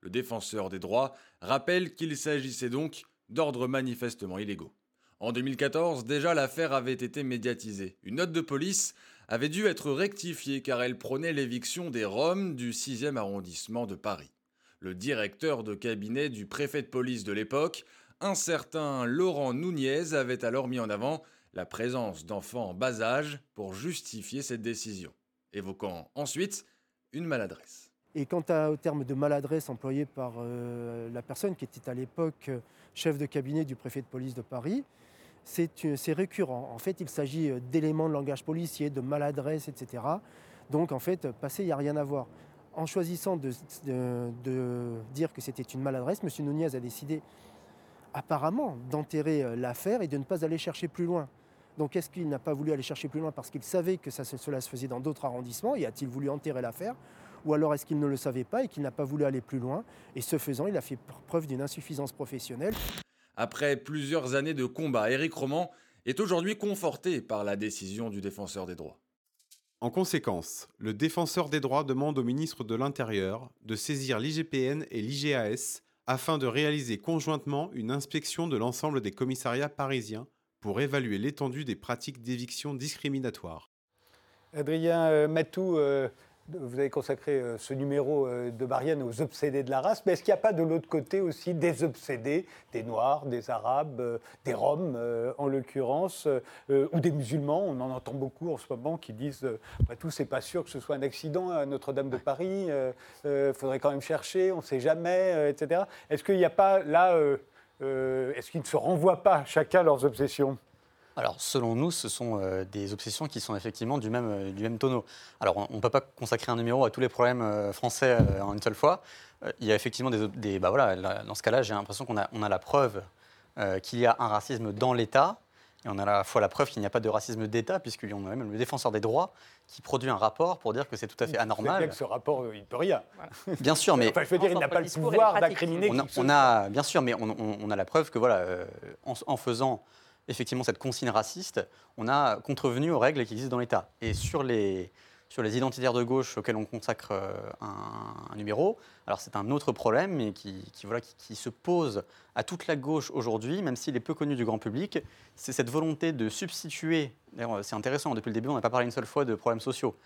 Le défenseur des droits rappelle qu'il s'agissait donc d'ordres manifestement illégaux. En 2014, déjà l'affaire avait été médiatisée. Une note de police avait dû être rectifiée car elle prônait l'éviction des Roms du 6e arrondissement de Paris. Le directeur de cabinet du préfet de police de l'époque un certain Laurent Nunez avait alors mis en avant la présence d'enfants en bas âge pour justifier cette décision, évoquant ensuite une maladresse. Et quant au terme de maladresse employé par euh, la personne qui était à l'époque chef de cabinet du préfet de police de Paris, c'est récurrent. En fait, il s'agit d'éléments de langage policier, de maladresse, etc. Donc, en fait, passé, il n'y a rien à voir. En choisissant de, de dire que c'était une maladresse, M. Nunez a décidé apparemment d'enterrer l'affaire et de ne pas aller chercher plus loin. Donc est-ce qu'il n'a pas voulu aller chercher plus loin parce qu'il savait que ça, cela se faisait dans d'autres arrondissements? Et a-t-il voulu enterrer l'affaire? Ou alors est-ce qu'il ne le savait pas et qu'il n'a pas voulu aller plus loin? Et ce faisant, il a fait preuve d'une insuffisance professionnelle. Après plusieurs années de combat, Éric Roman est aujourd'hui conforté par la décision du défenseur des droits. En conséquence, le défenseur des droits demande au ministre de l'Intérieur de saisir l'IGPN et l'IGAS afin de réaliser conjointement une inspection de l'ensemble des commissariats parisiens pour évaluer l'étendue des pratiques d'éviction discriminatoires. Adrien euh, Matou, euh, vous avez consacré euh, ce numéro de Marianne aux obsédés de la race, mais est-ce qu'il n'y a pas de l'autre côté aussi des obsédés, des Noirs, des Arabes, des Roms en l'occurrence, ou des musulmans? On en entend beaucoup en ce moment qui disent après tout, c'est pas sûr que ce soit un accident à Notre-Dame de Paris, il faudrait quand même chercher, on ne sait jamais, etc. Est-ce qu'il n'y a pas là euh, est-ce qu'ils ne se renvoient pas chacun leurs obsessions? Alors, selon nous, ce sont euh, des obsessions qui sont effectivement du même, euh, du même tonneau. Alors, on ne peut pas consacrer un numéro à tous les problèmes français en une seule fois. il y a effectivement des. bah voilà, dans ce cas-là, j'ai l'impression qu'on a, on a la preuve qu'il y a un racisme dans l'État, et on a à la fois la preuve qu'il n'y a pas de racisme d'État, puisqu'il y a même le défenseur des droits qui produit un rapport pour dire que c'est tout à fait anormal. Bien que ce rapport, euh, il ne peut rien. *laughs* Bien sûr, mais. Enfin, je veux dire, il n'a pas le pouvoir d'incriminer. On, on, a, bien sûr, mais on, a la preuve que, voilà, euh, en, faisant effectivement cette consigne raciste, on a contrevenu aux règles qui existent dans l'État. Et sur les, sur les identitaires de gauche auxquels on consacre euh, un, numéro. Alors c'est un autre problème, mais qui, voilà, qui, se pose à toute la gauche aujourd'hui, même s'il est peu connu du grand public. C'est cette volonté de substituer, c'est intéressant, depuis le début on n'a pas parlé une seule fois de problèmes sociaux,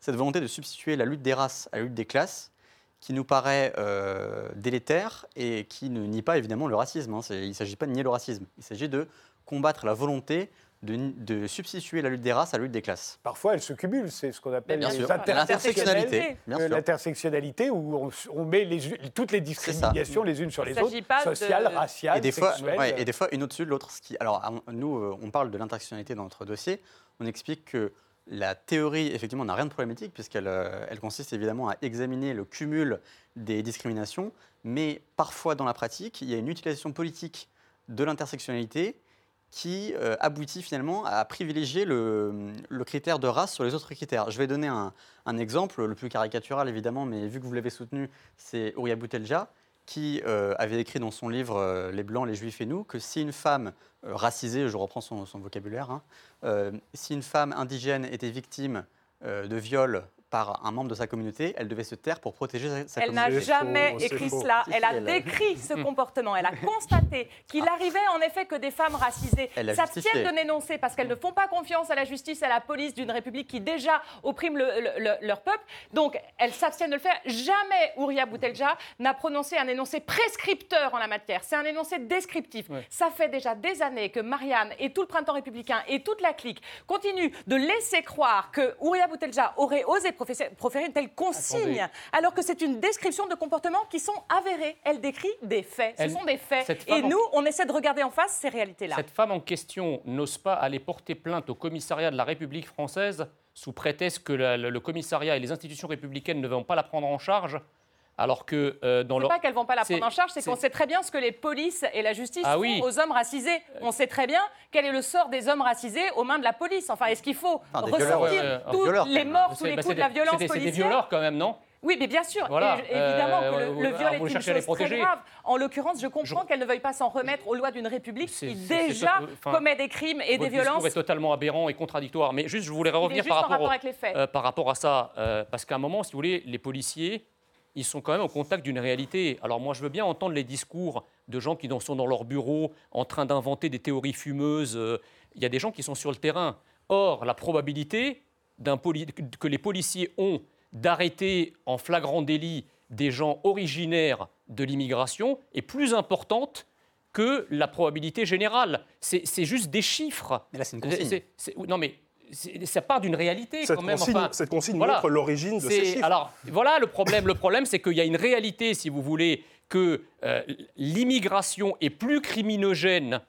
cette volonté de substituer la lutte des races à la lutte des classes, qui nous paraît euh, délétère et qui ne nie pas évidemment le racisme. Hein. Il ne s'agit pas de nier le racisme, il s'agit de combattre la volonté de, substituer la lutte des races à la lutte des classes. Parfois, elles se cumulent, c'est ce qu'on appelle l'intersectionnalité. L'intersectionnalité où on, met toutes les discriminations les unes sur les autres, sociales, raciales, et des sexuelles. Fois, et des fois, une au-dessus de l'autre. Alors, nous, euh, on parle de l'intersectionnalité dans notre dossier. On explique que la théorie, effectivement, n'a rien de problématique, puisqu'elle euh, elle consiste évidemment à examiner le cumul des discriminations, mais parfois, dans la pratique, il y a une utilisation politique de l'intersectionnalité qui euh, aboutit finalement à privilégier le, critère de race sur les autres critères. Je vais donner un, exemple, le plus caricatural évidemment, mais vu que vous l'avez soutenu, c'est Ouria Boutelja, qui euh, avait écrit dans son livre euh, Les Blancs, les Juifs et nous que si une femme racisée, je reprends son, vocabulaire, hein, si une femme indigène était victime de viol par un membre de sa communauté, elle devait se taire pour protéger sa, elle communauté. Elle n'a jamais écrit cela. Elle a décrit *laughs* ce comportement. Elle a constaté qu'il ah. arrivait en effet que des femmes racisées s'abstiennent de dénoncer parce qu'elles ne font pas confiance à la justice, à la police d'une république qui déjà opprime leur peuple. Donc elles s'abstiennent de le faire. Jamais Ouria Boutelja n'a prononcé un énoncé prescripteur en la matière. C'est un énoncé descriptif. Ça fait déjà des années que Marianne et tout le printemps républicain et toute la clique continuent de laisser croire que Ouria Boutelja aurait osé proférer une telle consigne, alors que c'est une description de comportements qui sont avérés. Elle décrit des faits. Ce sont des faits. Et nous, on essaie de regarder en face ces réalités-là. Cette femme en question n'ose pas aller porter plainte au commissariat de la République française sous prétexte que le commissariat et les institutions républicaines ne vont pas la prendre en charge alors que euh, dans leur... pas qu'elles vont pas la prendre en charge, c'est qu'on sait très bien ce que les polices et la justice ah font aux hommes racisés. On sait très bien quel est le sort des hommes racisés aux mains de la police. Enfin, est-ce qu'il faut ressortir toutes les morts, tous les coups de la violence policière C'est des violeurs quand même, non? Oui, mais bien sûr. évidemment que le, euh, viol est une chose très grave. En l'occurrence, je comprends qu'elle ne veuille pas s'en remettre aux lois d'une république qui déjà commet des crimes et des violences. est totalement aberrant et contradictoire. Mais juste, je voulais revenir par rapport, euh, par rapport à ça, parce qu'à un moment, si vous voulez, les policiers ils sont quand même au contact d'une réalité. Alors moi, je veux bien entendre les discours de gens qui sont dans leur bureau en train d'inventer des théories fumeuses. Euh, il y a des gens qui sont sur le terrain. Or, la probabilité que les policiers ont d'arrêter en flagrant délit des gens originaires de l'immigration est plus importante que la probabilité générale. C'est juste des chiffres. Mais là, c'est une consigne. non, mais ça part d'une réalité cette quand même. Consigne, cette consigne montre l'origine de ces chiffres. Alors voilà le problème. le problème, c'est qu'il y a une réalité, si vous voulez, que euh, l'immigration est plus criminogène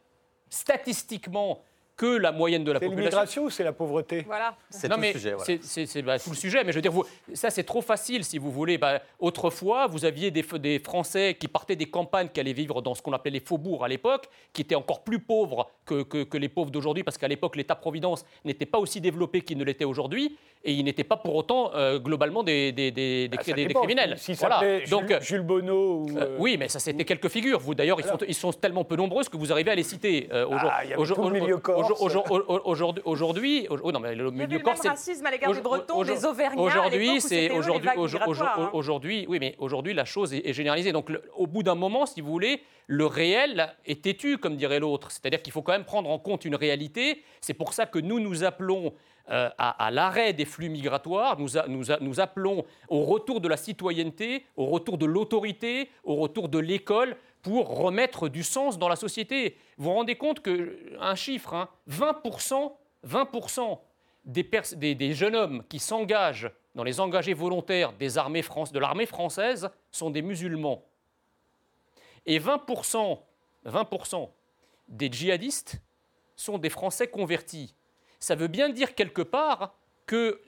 statistiquement que la moyenne de la C'est population. l'immigration ou c'est la pauvreté Voilà. C'est tout mais le sujet. voilà. c'est- c'est c'est, bah, tout le sujet. Mais je veux dire, vous- ça c'est trop facile si vous voulez. Bah, autrefois, vous aviez des, Français qui partaient des campagnes, qui allaient vivre dans ce qu'on appelait les faubourgs à l'époque, qui étaient encore plus pauvres que, que- que les pauvres d'aujourd'hui, parce qu'à l'époque, l'État-providence n'était pas aussi développé qu'il ne l'était aujourd'hui, et ils n'étaient pas pour autant euh, globalement des, des- des- des- Ah, ça des- des dépend. criminels. Si ça Voilà. Donc, Jules, Jules Bonneau ou... euh, euh, oui, mais ça c'était quelques figures. Vous d'ailleurs, ils sont, ils sont tellement peu nombreuses que vous arrivez à les citer. euh, aujourd- Ah, Aujourd'hui, aujourd'hui, oh, non, mais le milieu corse, c'est- racisme à l'égard des Aujourd- Bretons, aujourd- des Auvergnats. à l'époque Aujourd'hui, c'est aujourd'hui, hein. aujourd'hui, oui, mais aujourd'hui la chose est, est généralisée. Donc, le- au bout d'un moment, si vous voulez, le réel est têtu, comme dirait l'autre. C'est-à-dire qu'il faut quand même prendre en compte une réalité. C'est pour ça que nous nous appelons euh, à, à l'arrêt des flux migratoires. Nous, a- nous a- nous appelons au retour de la citoyenneté, au retour de l'autorité, au retour de l'école pour remettre du sens dans la société. Vous vous rendez compte que un chiffre, hein, 20%, 20% des, jeunes hommes qui s'engagent dans les engagés volontaires de l'armée française sont des musulmans. Et 20%, 20% des djihadistes sont des Français convertis. Ça veut bien dire quelque part que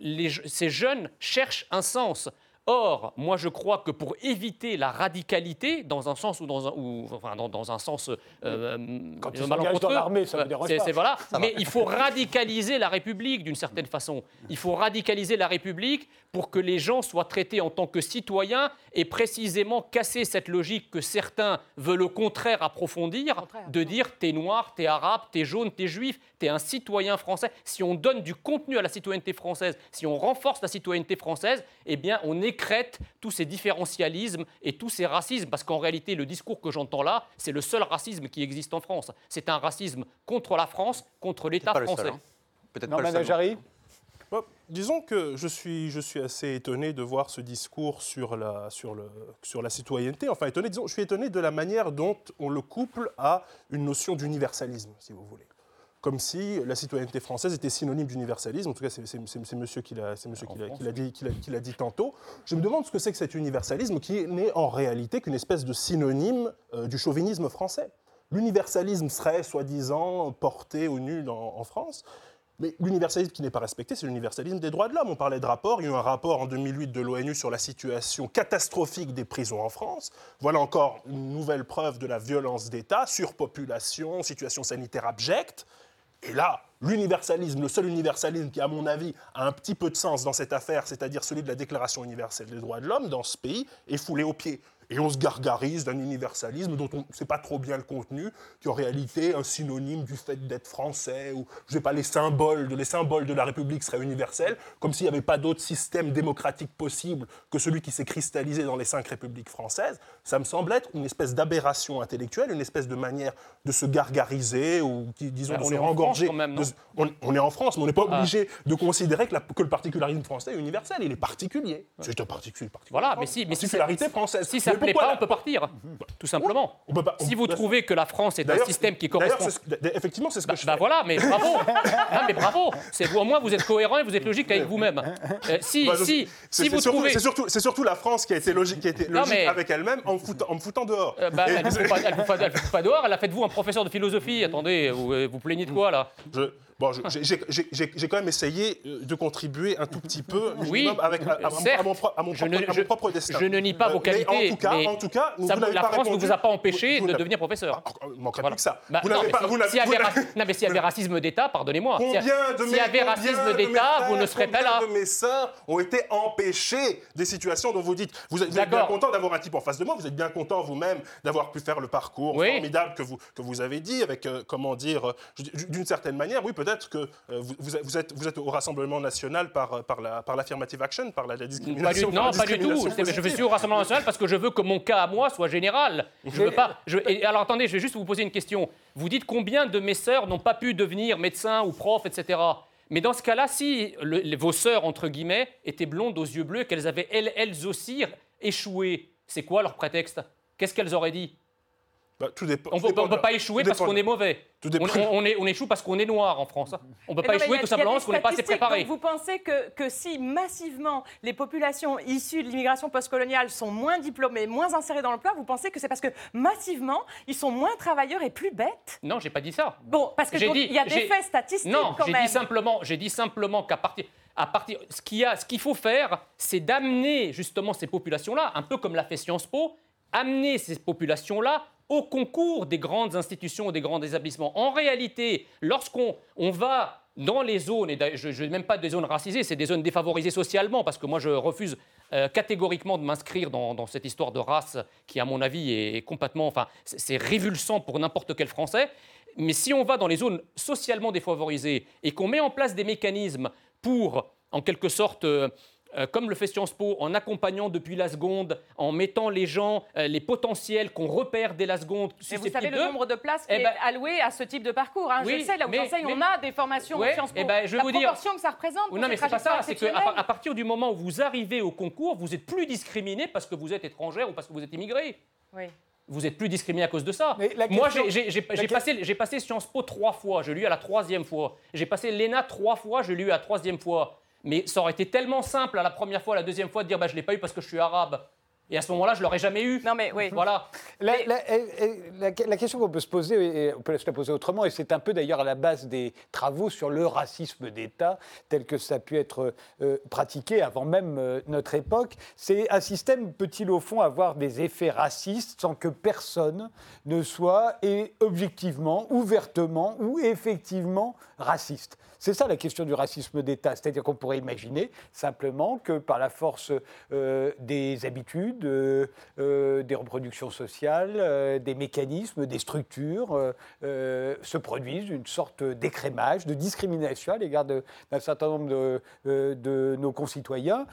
ces jeunes cherchent un sens. Or, moi, je crois que pour éviter la radicalité, dans un sens ou dans un, ou, enfin, dans, dans un sens euh, Quand ils euh, malencontreux, dans l'armée, ça me euh, dérange pas. voilà. Mais il faut radicaliser la République d'une certaine façon. Il faut radicaliser la République pour que les gens soient traités en tant que citoyens et précisément casser cette logique que certains veulent au contraire approfondir, contraire, de dire t'es noir, t'es arabe, t'es jaune, t'es juif, t'es un citoyen français. Si on donne du contenu à la citoyenneté française, si on renforce la citoyenneté française, eh bien on écrète tous ces différentialismes et tous ces racismes, parce qu'en réalité le discours que j'entends là, c'est le seul racisme qui existe en France. C'est un racisme contre la France, contre l'État français. seul, hein. Peut-être Non, pas le seul. Bon, disons que je suis, je suis assez étonné de voir ce discours sur la, sur, le, sur la citoyenneté. Enfin, étonné, disons, je suis étonné de la manière dont on le couple à une notion d'universalisme, si vous voulez. Comme si la citoyenneté française était synonyme d'universalisme. En tout cas, c'est monsieur qui l'a dit, tantôt. Je me demande ce que c'est que cet universalisme qui n'est en réalité qu'une espèce de synonyme euh, du chauvinisme français. L'universalisme serait soi-disant porté au nu dans- en France. Mais l'universalisme qui n'est pas respecté, c'est l'universalisme des droits de l'homme. On parlait de rapport. Il y a eu un rapport en 2008 de l'ONU sur la situation catastrophique des prisons en France. Voilà encore une nouvelle preuve de la violence d'État, surpopulation, situation sanitaire abjecte. Et là, l'universalisme, le seul universalisme qui, à mon avis, a un petit peu de sens dans cette affaire, c'est-à-dire celui de la Déclaration universelle des droits de l'homme dans ce pays, est foulé aux pieds. Et on se gargarise d'un universalisme dont on ne sait pas trop bien le contenu, qui est en réalité un synonyme du fait d'être français, ou je sais pas, les symboles, de, les symboles de la République seraient universels, comme s'il n'y avait pas d'autre système démocratique possible que celui qui s'est cristallisé dans les cinq républiques françaises. Ça me semble être une espèce d'aberration intellectuelle, une espèce de manière de se gargariser, ou qui, disons, Ah, de on est en engorger. France quand même, non de- on, on est en France, mais on n'est pas Ah. obligé de considérer que, la- que le particularisme français est universel. Il est particulier. C'est un particulier. Voilà, mais si, mais particularité française. Si ça Mais plaît pas, la- on peut partir, tout simplement. On peut pas- Si vous trouvez que la France est un système qui correspond... effectivement, c'est ce que Bah, je bah fais. voilà, mais bravo. Non, *laughs* mais bravo. C'est vous, au moins vous êtes cohérent et vous êtes logique avec vous-même. Euh, si, Bah, je- si, si vous surtout, trouvez, c'est surtout, la France qui a été logique, qui a été logique mais- avec elle-même en me foutant, en me foutant dehors. Euh, bah, elle ne vous- *laughs* vous, fout pas- vous fout dehors. Elle a fait de vous un professeur de philosophie. Attendez, vous, euh, vous plaignez de quoi là? Je- bon, je- j'ai- quand même essayé euh, de contribuer un tout petit peu, Oui, avec, à, à mon- certes. à mon, à mon Je propre, ne- à mon je- propre destin. Je ne nie pas Euh, vos mais qualités. en tout cas, mais en tout cas, vous ça- n'avez la pas France ne répondu. vous a pas empêché Vous- vous de devenir professeur. Ah, manquerait Voilà. plus que ça. Bah, vous non, n'avez mais pas. si- vous vous avait ra- non, mais s'il y avait racisme d'État, pardonnez-moi. S'il y Combien avait combien racisme d'État, vous ne serez pas combien là. de mes sœurs ont été empêchés des situations dont vous dites. Vous êtes, vous bien content d'avoir un type en face de moi. Vous êtes bien content vous-même d'avoir pu faire le parcours formidable que vous, vous avez dit avec, euh, comment dire, euh, je- d'une certaine manière, oui, peut-être que euh, vous, vous êtes- vous au Rassemblement national par, euh, par la- par l'affirmative action, par la, la Pas du, discrimination. non, pas du tout. Je suis au Rassemblement national parce que je veux que mon cas à moi soit général. Je veux pas. je- alors attendez, je vais juste vous poser une question. Vous dites combien de mes sœurs n'ont pas pu devenir médecin ou prof, etc. Mais dans ce cas-là, si le- vos sœurs, entre guillemets, étaient blondes aux yeux bleus, qu'elles avaient elles, elles aussi échoué, c'est quoi leur prétexte? Qu'est-ce qu'elles auraient dit? Bah, tout dépend- On ne peut pas échouer parce qu'on est mauvais. tout On, dépend- on- on est- on échoue parce qu'on est noir en France. On ne peut Mais pas non, échouer tout simplement parce qu'on n'est pas assez préparé. Vous pensez que, que si massivement les populations issues de l'immigration postcoloniale sont moins diplômées, moins insérées dans l'emploi, vous pensez que c'est parce que massivement ils sont moins travailleurs et plus bêtes? Non, j'ai pas dit ça. Bon, parce que il y a des faits statistiques Non, quand j'ai même. dit simplement, j'ai dit simplement qu'à partir, à partir, ce qu'il y a, ce qu'il faut faire, c'est d'amener justement ces populations-là, un peu comme l'a fait Sciences Po, amener ces populations-là au concours des grandes institutions, des grands établissements. En réalité, lorsqu'on on va dans les zones, et je ne même pas des zones racisées, c'est des zones défavorisées socialement, parce que moi je refuse euh, catégoriquement de m'inscrire dans, cette histoire de race qui, à mon avis, est complètement, enfin, c'est révulsant pour n'importe quel Français. Mais si on va dans les zones socialement défavorisées et qu'on met en place des mécanismes pour, en quelque sorte, euh, comme le fait Sciences Po, en accompagnant depuis la seconde, en mettant les gens, euh, les potentiels qu'on repère dès la seconde, Mais vous savez le nombre de places qui Eh ben- est alloué à ce type de parcours. hein. je Oui, le sais, là où mais- j'enseigne, mais- on a des formations Ouais, Sciences Po. eh ben, je La vous dire- proportion que ça représente pour non, mais ces c'est pas ça. C'est qu'à à partir du moment où vous arrivez au concours, vous êtes plus discriminé parce que vous êtes étrangère ou parce que vous êtes immigré. Oui. Vous êtes plus discriminé à cause de ça. Moi, j'ai- passé, j'ai passé Sciences Po trois fois. Je l'ai eu à la troisième fois. J'ai passé l'ENA trois fois. Je l'ai eu à la troisième fois. Mais ça aurait été tellement simple à la première fois, à la deuxième fois, de dire bah, je ne l'ai pas eu parce que je suis arabe. Et à ce moment-là, je l'aurais jamais eu. Non, mais oui. Voilà. La, la- la- la question qu'on peut se poser, et on peut se la poser autrement, et c'est un peu d'ailleurs à la base des travaux sur le racisme d'État, tel que ça a pu être euh, pratiqué avant même euh, notre époque, c'est un système peut-il au fond avoir des effets racistes sans que personne ne soit et objectivement, ouvertement ou effectivement raciste? C'est ça la question du racisme d'État, c'est-à-dire qu'on pourrait imaginer simplement que par la force euh, des habitudes, euh, euh, des reproductions sociales, des mécanismes, des structures, se produise une sorte d'écrémage, de discrimination à l'égard d'un certain nombre de, nos concitoyens,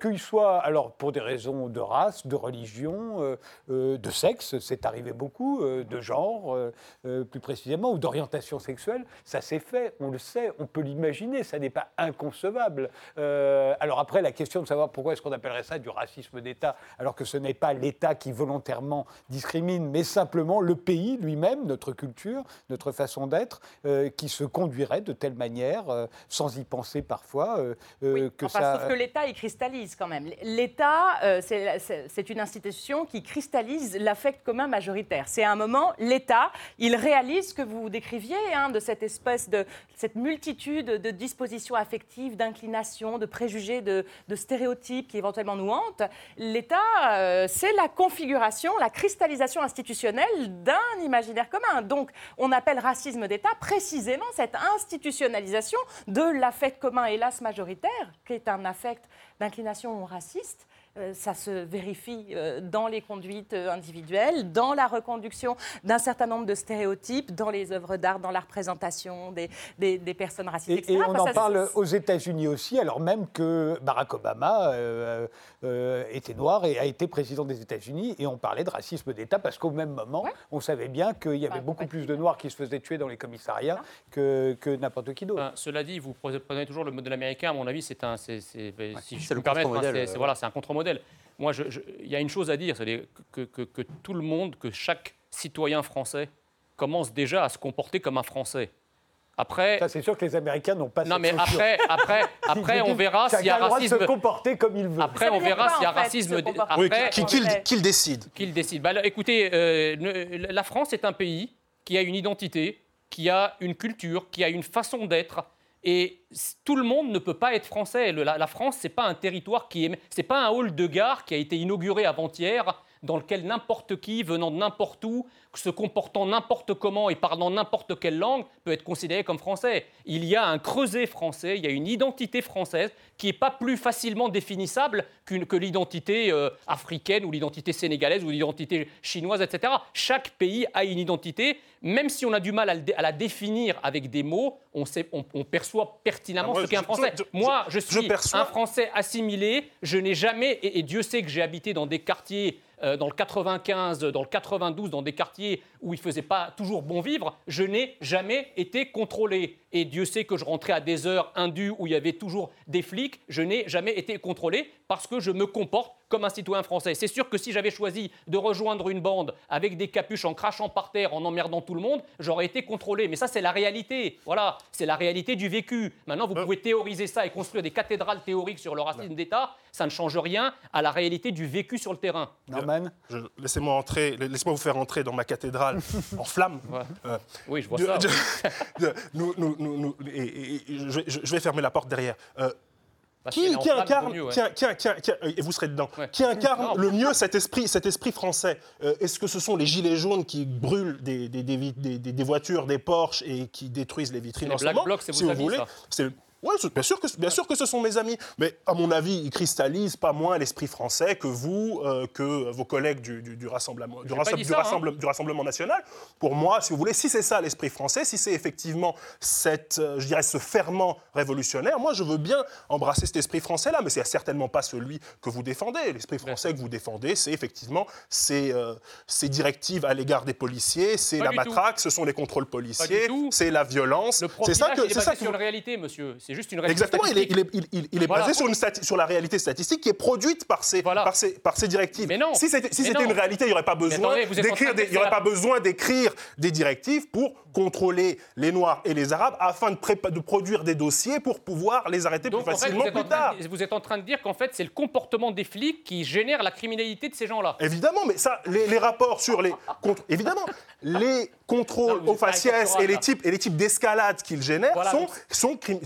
qu'ils soient alors pour des raisons de race, de religion, de sexe, c'est arrivé beaucoup, de genre plus précisément, ou d'orientation sexuelle, ça s'est fait, on le sait, on peut l'imaginer, ça n'est pas inconcevable. Euh, alors après, la question de savoir pourquoi est-ce qu'on appellerait ça du racisme d'État, alors que ce n'est pas l'État qui volontairement discrimine, mais simplement le pays lui-même, notre culture, notre façon d'être, euh, qui se conduirait de telle manière, euh, sans y penser parfois, Oui, que enfin, ça... Sauf que l'État, il cristallise quand même. L'État, c'est une institution qui cristallise l'affect commun majoritaire. C'est à un moment, l'État, il réalise ce que vous décriviez, hein, de cette espèce de cette multitude de dispositions affectives, d'inclinations, de préjugés, de, stéréotypes qui éventuellement nous hantent. L'État, euh, c'est la configuration, la cristallisation institutionnelle d'un imaginaire commun. Donc, on appelle racisme d'État précisément cette institutionnalisation de l'affect commun, hélas majoritaire, qui est un affect d'inclination raciste. Euh, ça se vérifie euh, dans les conduites euh, individuelles, dans la reconduction d'un certain nombre de stéréotypes, dans les œuvres d'art, dans la représentation des, des- des personnes racistes, Et, etc. et on Enfin, en ça- parle aux États-Unis aussi, alors même que Barack Obama euh, euh, était noir et a été président des États-Unis, et on parlait de racisme d'État parce qu'au même moment, Ouais. on savait bien qu'il y avait Enfin, beaucoup plus de noirs qui se faisaient tuer dans les commissariats que, que n'importe qui d'autre. Enfin, cela dit, vous prenez toujours le modèle américain. À mon avis, c'est un, c'est, c'est- ben, si je peux le me permettre, hein, contre-modèle, c'est, c'est- voilà, c'est un contre-modèle. Moi, il y a une chose à dire, c'est que, que- que tout le monde, que chaque citoyen français commence déjà à se comporter comme un Français. Après, Ça, c'est sûr que les Américains n'ont pas non, cette mais culture. après, *laughs* après, après, on verra s'il y a de racisme. se comporter comme il veut. Après, on verra s'il y a racisme. Oui, Après, qui- on qu'il fait- qu'il décide. qu'il décide. Bah, écoutez, euh, ne- la France est un pays qui a une identité, qui a une culture, qui a une façon d'être. Et tout le monde ne peut pas être français. La, la France, c'est pas un territoire qui est, c'est pas un hall de gare qui a été inauguré avant-hier, dans lequel n'importe qui, venant de n'importe où, se comportant n'importe comment et parlant n'importe quelle langue, peut être considéré comme français. Il y a un creuset français, il y a une identité française qui n'est pas plus facilement définissable que l'identité euh, africaine ou l'identité sénégalaise ou l'identité chinoise, etc. Chaque pays a une identité, même si on a du mal à, la définir avec des mots, on, sait, on, on perçoit pertinemment Ah, moi, ce qu'est un Français. je- je- Moi, je suis un Français assimilé, je n'ai jamais, et, et Dieu sait que j'ai habité dans des quartiers, euh, dans le 95, dans le 92, dans des quartiers où il ne faisait pas toujours bon vivre, je n'ai jamais été contrôlé. Et Dieu sait que je rentrais à des heures indues où il y avait toujours des flics. Je n'ai jamais été contrôlé parce que je me comporte comme un citoyen français. C'est sûr que si j'avais choisi de rejoindre une bande avec des capuches en crachant par terre, en emmerdant tout le monde, j'aurais été contrôlé. Mais ça, c'est la réalité. Voilà, c'est la réalité du vécu. Maintenant, vous pouvez théoriser ça et construire des cathédrales théoriques sur le racisme d'État. Ça ne change rien à la réalité du vécu sur le terrain. Norman Laissez-moi entrer, laissez-moi vous faire entrer dans ma cathédrale *laughs* en flammes. Euh, Oui, je vois de- ça. de- *laughs* de- nous- nous- nous- nous- et- et- et je, vais- je vais fermer la porte derrière. Euh, qui, qui incarne, mieux, ouais. qui, qui- et vous serez dedans, Ouais. qui incarne Non. le mieux cet esprit, cet esprit français? Euh, Est-ce que ce sont les gilets jaunes qui brûlent des, des- des voitures, des Porsche et qui détruisent les vitrines en ce moment? Blocs, c'est Si vous amis, voulez, c'est- bien sûr, que, bien sûr que ce sont mes amis. Mais à mon avis, ils cristallisent pas moins l'esprit français que vous, euh, que vos collègues du, du- du rassemblement, du, hein. du Rassemblement national. Pour moi, si vous voulez, si c'est ça l'esprit français, si c'est effectivement cette, euh, je dirais, ce ferment révolutionnaire, moi, je veux bien embrasser cet esprit français-là, mais c'est certainement pas celui que vous défendez. L'esprit français que vous défendez, c'est effectivement ces, euh, ces directives à l'égard des policiers, c'est la tout. matraque, ce sont les contrôles policiers, c'est la violence. Le C'est ça que, c'est ça que sur vous- une réalité, monsieur. C'est juste une réalité Exactement, il est, statistique. il est- il- il- il est Voilà. basé sur, une stati- sur la réalité statistique qui est produite par ces, par ces, par ces directives. Mais non. Si c'était si une réalité, il n'y aurait pas besoin d'écrire des- il y aurait faire pas besoin d'écrire des directives pour contrôler les Noirs et les Arabes afin de, produire des dossiers pour pouvoir les arrêter Donc, plus en fait, facilement plus tard. de, vous êtes en train de dire qu'en fait, c'est le comportement des flics qui génère la criminalité de ces gens-là. Évidemment, mais ça, les, les rapports sur les contre- évidemment, les vous aux faciès et les types et les types d'escalade qu'ils génèrent Voilà, sont sont il y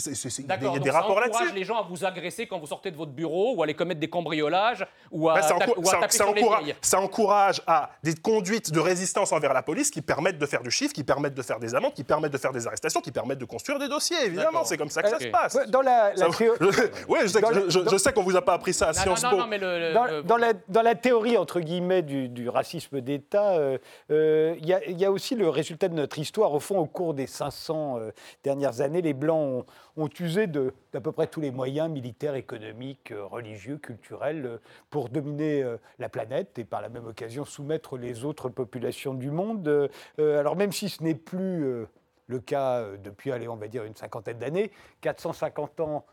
a des- il donc des ça rapports encourage là-dessus. les gens à vous agresser quand vous sortez de votre bureau ou à aller commettre des cambriolages ou à, Ben, ça, ou à ça- taper ça sur les encourage, ça encourage à des conduites de résistance envers la police qui permettent de faire du chiffre, qui permettent de faire des amendes, qui permettent de faire des arrestations, qui permettent de construire des dossiers. Évidemment, c'est comme ça que ça Ok. se passe. Dans la, la Ça- théo- *laughs* oui, je sais, Dans sais qu'on vous a pas appris ça à Non, Sciences non, Po. non, non, mais le, le- dans, la, dans la théorie, entre guillemets, du, du racisme d'État, euh, euh, il y, a- il y a aussi le résultat de notre histoire. Au fond, au cours des 500 euh, dernières années, les Blancs ont, usé d'à peu près tous les moyens militaires, économiques, euh, religieux, culturels, euh, pour dominer la planète et par la même occasion soumettre les autres populations du monde. Alors même si ce n'est plus... le cas depuis, allez, on va dire une cinquantaine d'années, 450 ans,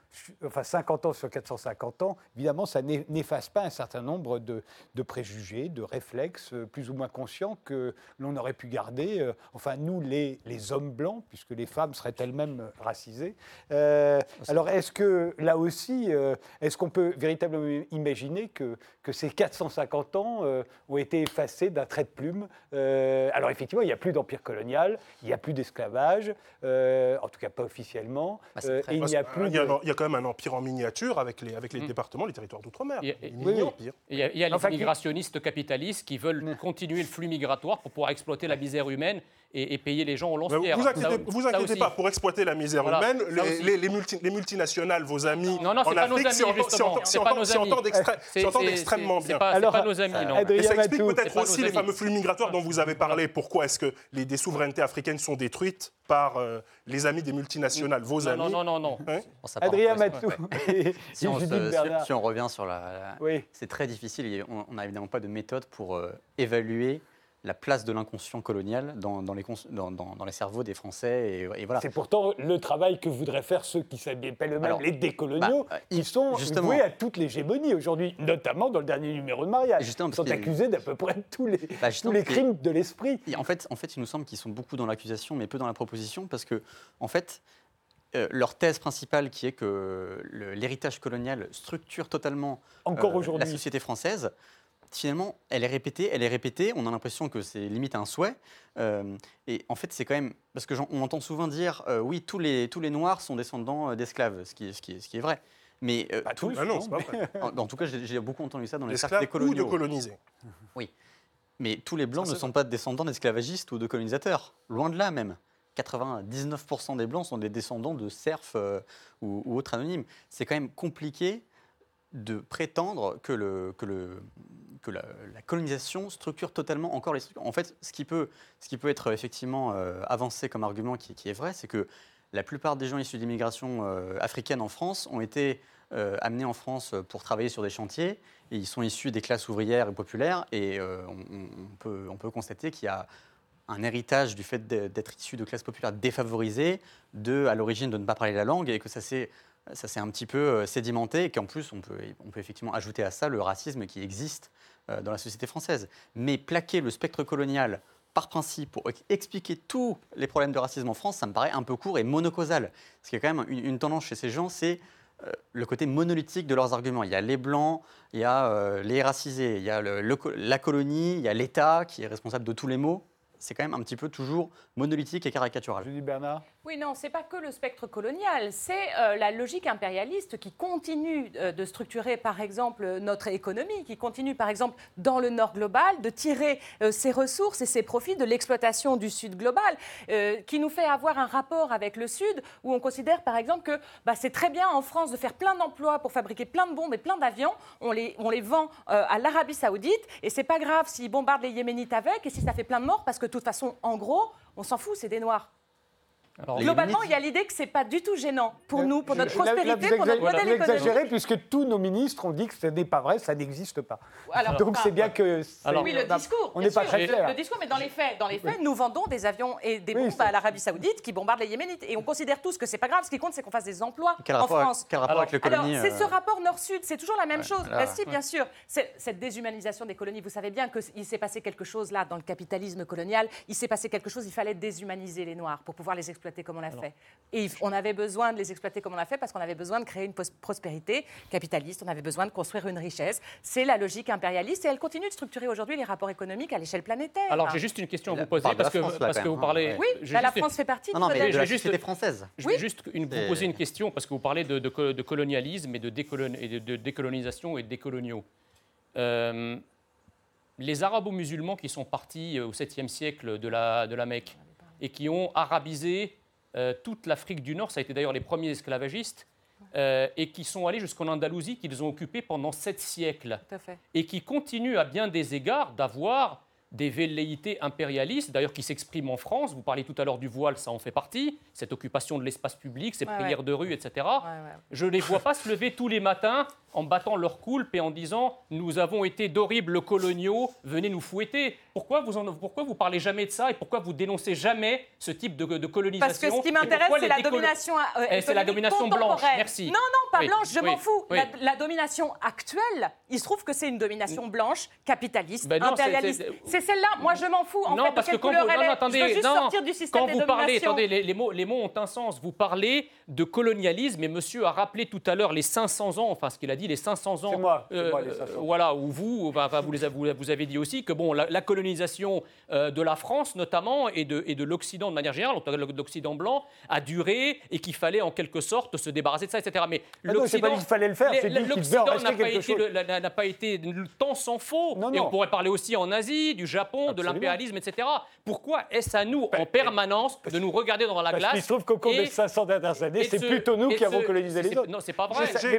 enfin 50 ans sur 450 ans, évidemment, ça n'e- n'efface pas un certain nombre de, de préjugés, de réflexes euh, plus ou moins conscients que l'on aurait pu garder, euh, enfin nous, les, les hommes blancs, puisque les femmes seraient elles-mêmes racisées. Euh, alors est-ce que, là aussi, euh, est-ce qu'on peut véritablement imaginer que, que ces 450 ans euh, ont été effacés d'un trait de plume? Euh, Alors effectivement, il n'y a plus d'empire colonial, il n'y a plus d'esclavage, euh, en tout cas pas officiellement, Bah, euh, et il n'y a plus euh, il y a de... un- il y a quand même un empire en miniature avec les, avec les Mm. départements, les territoires d'outre-mer. Il y a- oui, oui. y a, il y a les Enfin, qui- immigrationnistes capitalistes qui veulent continuer le flux migratoire pour pouvoir exploiter la misère humaine et, et payer les gens au lance-pierre. Vous Ça- inquiétez, vous inquiétez pas, pour exploiter la misère Voilà, humaine, les, aussi. les- les multi- les multinationales, vos amis Non, non, en Afrique, C'est entendent- extrêmement bien. C'est pas, c'est Alors, pas nos amis, non. Et ça explique peut-être aussi les fameux flux migratoires dont vous avez parlé. Pourquoi est-ce que les, des souverainetés africaines sont détruites par euh, les amis des multinationales, vos Non, amis non, non, non, non. Hein Adrien Matou ouais. *laughs* Si on, se- Judith si- Bernard. si on revient sur la, la- Oui. c'est très difficile. et On on n'a évidemment pas de méthode pour euh, évaluer la place de l'inconscient colonial dans, dans les, dans, dans- les cerveaux des Français. Et, et voilà. C'est pourtant le travail que voudraient faire ceux qui s'appellent eux-mêmes les décoloniaux, bah, qui sont justement. voués à toute l'hégémonie aujourd'hui, notamment dans le dernier numéro de mariage. Justement, Ils sont accusés d'à peu près tous les, Bah, tous les crimes de l'esprit. En fait, en fait, il nous semble qu'ils sont beaucoup dans l'accusation, mais peu dans la proposition, parce que, en fait, euh, leur thèse principale, qui est que l'héritage colonial structure totalement Encore euh, la société française, finalement, elle est répétée, elle est répétée. On a l'impression que c'est limite un souhait. Euh, et en fait, c'est quand même parce que on entend souvent dire, euh, oui, tous les tous les Noirs sont descendants euh, d'esclaves, ce qui est ce qui est ce qui est vrai. Mais euh, Pas tous- Ah non, c'est pas vrai. *laughs* en, en tout cas, j'ai beaucoup entendu ça dans les cercles des ou de coloniaux. colonisés. *laughs* Mais tous les Blancs Ça, ne sont pas descendants d'esclavagistes ou de colonisateurs. Loin de là même. 99% des Blancs sont des descendants de serfs ou, ou autres anonymes. C'est quand même compliqué de prétendre que, le, que, le, que la, colonisation structure totalement encore les. En fait, ce qui peut, ce qui peut être effectivement euh, avancé comme argument qui, qui est vrai, c'est que la plupart des gens issus d'immigration euh, africaine en France ont été euh, amenés en France pour travailler sur des chantiers. Et ils sont issus des classes ouvrières et populaires. Et on, peut, on peut constater qu'il y a un héritage du fait d'être issu de classes populaires défavorisées, de, à l'origine, de ne pas parler la langue, et que ça s'est ça s'est un petit peu euh, sédimenté, et qu'en plus, on peut, effectivement ajouter à ça le racisme qui existe euh, dans la société française. Mais plaquer le spectre colonial par principe pour ex- expliquer tous les problèmes de racisme en France, ça me paraît un peu court et monocausal. Qu'il y a quand même une, tendance chez ces gens, c'est euh, le côté monolithique de leurs arguments. Il y a les blancs, il y a les racisés, il y a la colonie, il y a l'État qui est responsable de tous les maux. C'est quand même un petit peu toujours monolithique et caricatural. Julie Bernard? Oui, non, c'est pas que le spectre colonial, c'est euh, la logique impérialiste qui continue euh, de structurer, par exemple, notre économie, qui continue, par exemple, dans le Nord global, de tirer euh, ses ressources et ses profits de l'exploitation du Sud global, qui nous fait avoir un rapport avec le Sud où on considère, par exemple, que bah, c'est très bien en France de faire plein d'emplois pour fabriquer plein de bombes et plein d'avions, on les, on les vend à l'Arabie Saoudite, et c'est pas grave s'ils bombardent les Yéménites avec, et si ça fait plein de morts, parce que de toute façon, en gros, on s'en fout, c'est des Noirs. Alors, Globalement, il y a l'idée que c'est pas du tout gênant pour nous, pour notre là- là, prospérité, pour notre exa- modèle vous économique. exagérez puisque tous nos ministres ont dit que ce n'est pas vrai, ça n'existe pas. Alors, Donc c'est bien que. Alors- oui, le discours. On n'est pas très clair. Le discours, mais dans les faits, dans les faits, nous vendons des avions et des bombes à l'Arabie Saoudite qui bombardent les Yéménites, et on considère tous que c'est pas grave. Ce qui compte, c'est qu'on fasse des emplois Quel en rapport, France. quel rapport Alors- avec le Alors, colonie c'est ce euh, rapport Nord-Sud, c'est toujours la même chose. là, Bah, si, bien sûr. C'est- Cette déshumanisation des colonies, vous savez bien qu'il s'est passé quelque chose là dans le capitalisme colonial. Il s'est passé quelque chose, il fallait déshumaniser les Noirs pour pouvoir les exploiter comme on l'a fait. Et on avait besoin de les exploiter comme on l'a fait parce qu'on avait besoin de créer une prospérité capitaliste, on avait besoin de construire une richesse. C'est la logique impérialiste et elle continue de structurer aujourd'hui les rapports économiques à l'échelle planétaire. alors j'ai juste une question à Là, vous poser parce que, France, là, parce quand que vous parlez. Oui, j'ai bah, la France fait partie Non, mais de la J'ai juste- française. Je Oui. vais juste une- vous poser une question parce que vous parlez de, de co- de colonialisme et de, décolon- et de- de décolonisation et de décoloniaux. Euh, les arabo-musulmans qui sont partis euh, au 7e siècle de la, de la Mecque et qui ont arabisé euh, toute l'Afrique du Nord, ça a été d'ailleurs les premiers esclavagistes, euh, et qui sont allés jusqu'en Andalousie, qu'ils ont occupé pendant sept siècles Tout à fait. et qui continue à bien des égards d'avoir des velléités impérialistes, d'ailleurs qui s'expriment en France. Vous parlez tout à l'heure du voile, ça en fait partie, cette occupation de l'espace public, ces Ouais, prières ouais. de rue, etc. Ouais. Je ne les vois pas se lever tous les matins en battant leur coulpe et en disant Nous avons été d'horribles coloniaux, venez nous fouetter. Pourquoi vous, en, pourquoi vous parlez jamais de ça et pourquoi vous dénoncez jamais ce type de, de colonisation Parce que ce qui m'intéresse, c'est la décolo- domination. euh, Eh, c'est la domination blanche, merci. Non, non, pas Oui, blanche, je oui, m'en fous. oui. La, la domination actuelle, il se trouve que c'est une domination blanche, capitaliste, Ben non, impérialiste. C'est celle-là, moi je m'en fous. En non, fait, de parce que quand vous, non, est. non, attendez, je veux juste non, sortir du système quand des vous parlez, attendez, les, les mots, les mots ont un sens. Vous parlez de colonialisme et monsieur a rappelé tout à l'heure les 500 ans, enfin ce qu'il a dit, les 500 ans. C'est moi, c'est euh, moi, les 500. voilà, où vous, enfin, enfin, vous, les vous avez dit aussi que bon, la, la colonisation euh, de la France notamment et de, et de l'Occident de manière générale, en tout cas de l'Occident blanc, a duré et qu'il fallait en quelque sorte se débarrasser de ça, etc. Mais Ah non, c'est pas dit qu'il fallait le faire, c'est dit qu'il l'Occident n'a pas, été temps s'en faut. Non, Et on pourrait parler aussi en Asie, du Japon, de l'impérialisme, etc. Pourquoi est-ce à nous, en permanence, de nous regarder dans la Parce glace qu'il se trouve qu'au cours et- des 500 dernières années, c'est ce- plutôt nous qui avons colonisé les autres. Non, c'est pas vrai. J'ai-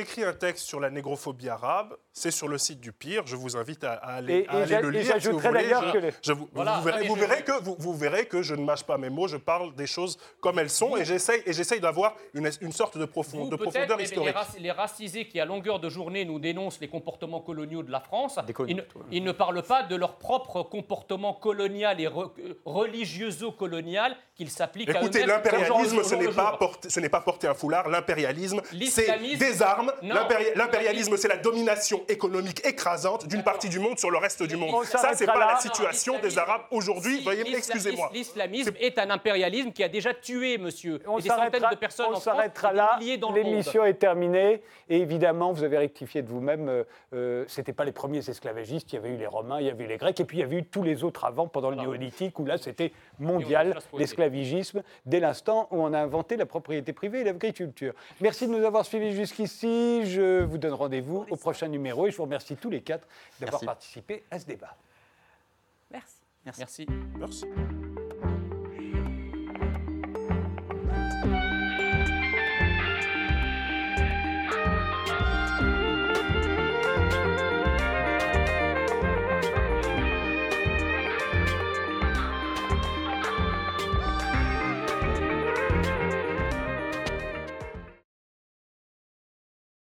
écrit, un texte sur la négrophobie arabe. C'est sur le site du Pire. Je vous invite à, à aller, Et- à et aller j'a- le et lire. si vous j'ajouterais voulez. d'ailleurs Je- que les- je vous, Voilà, vous verrez, vous, que, vous, vous verrez que je ne mâche pas mes mots. Je parle des choses comme elles sont et j'essaye, et j'essaye d'avoir une, une sorte de, profond- Vous, de peut-être, profondeur mais les, historique. raci- les racisés qui, à longueur de journée, nous dénoncent les comportements coloniaux de la France, ne, ils ne parlent pas de leur propre comportement colonial et re- euh, religioso-colonial qu'ils s'appliquent à Écoutez, eux-mêmes l'impérialisme, au ce n'est pas, porter- pas un foulard. L'impérialisme, c'est des armes. L'impérialisme, c'est la domination économique écrasante d'une partie du monde sur le reste du monde. On Ça, c'est pas là. la situation Non, des Arabes aujourd'hui. Si, Veuillez excusez-moi. L'islamisme est un impérialisme qui a déjà tué, monsieur, On et des centaines s'arrêtera de personnes on en France, là. milliers dans le monde. L'émission est terminée. Et évidemment, vous avez rectifié de vous-même. euh, euh, C'était pas les premiers esclavagistes. Il y avait eu les Romains, il y avait eu les Grecs, et puis il y avait eu tous les autres avant, pendant le néolithique, où là c'était mondial, l'esclavagisme, dès l'instant où on a inventé la propriété privée et l'agriculture. Merci de nous avoir suivis jusqu'ici. Je vous donne rendez-vous au prochain numéro et je vous remercie tous les quatre d'avoir Merci. participé à ce débat. Merci. Merci. Merci.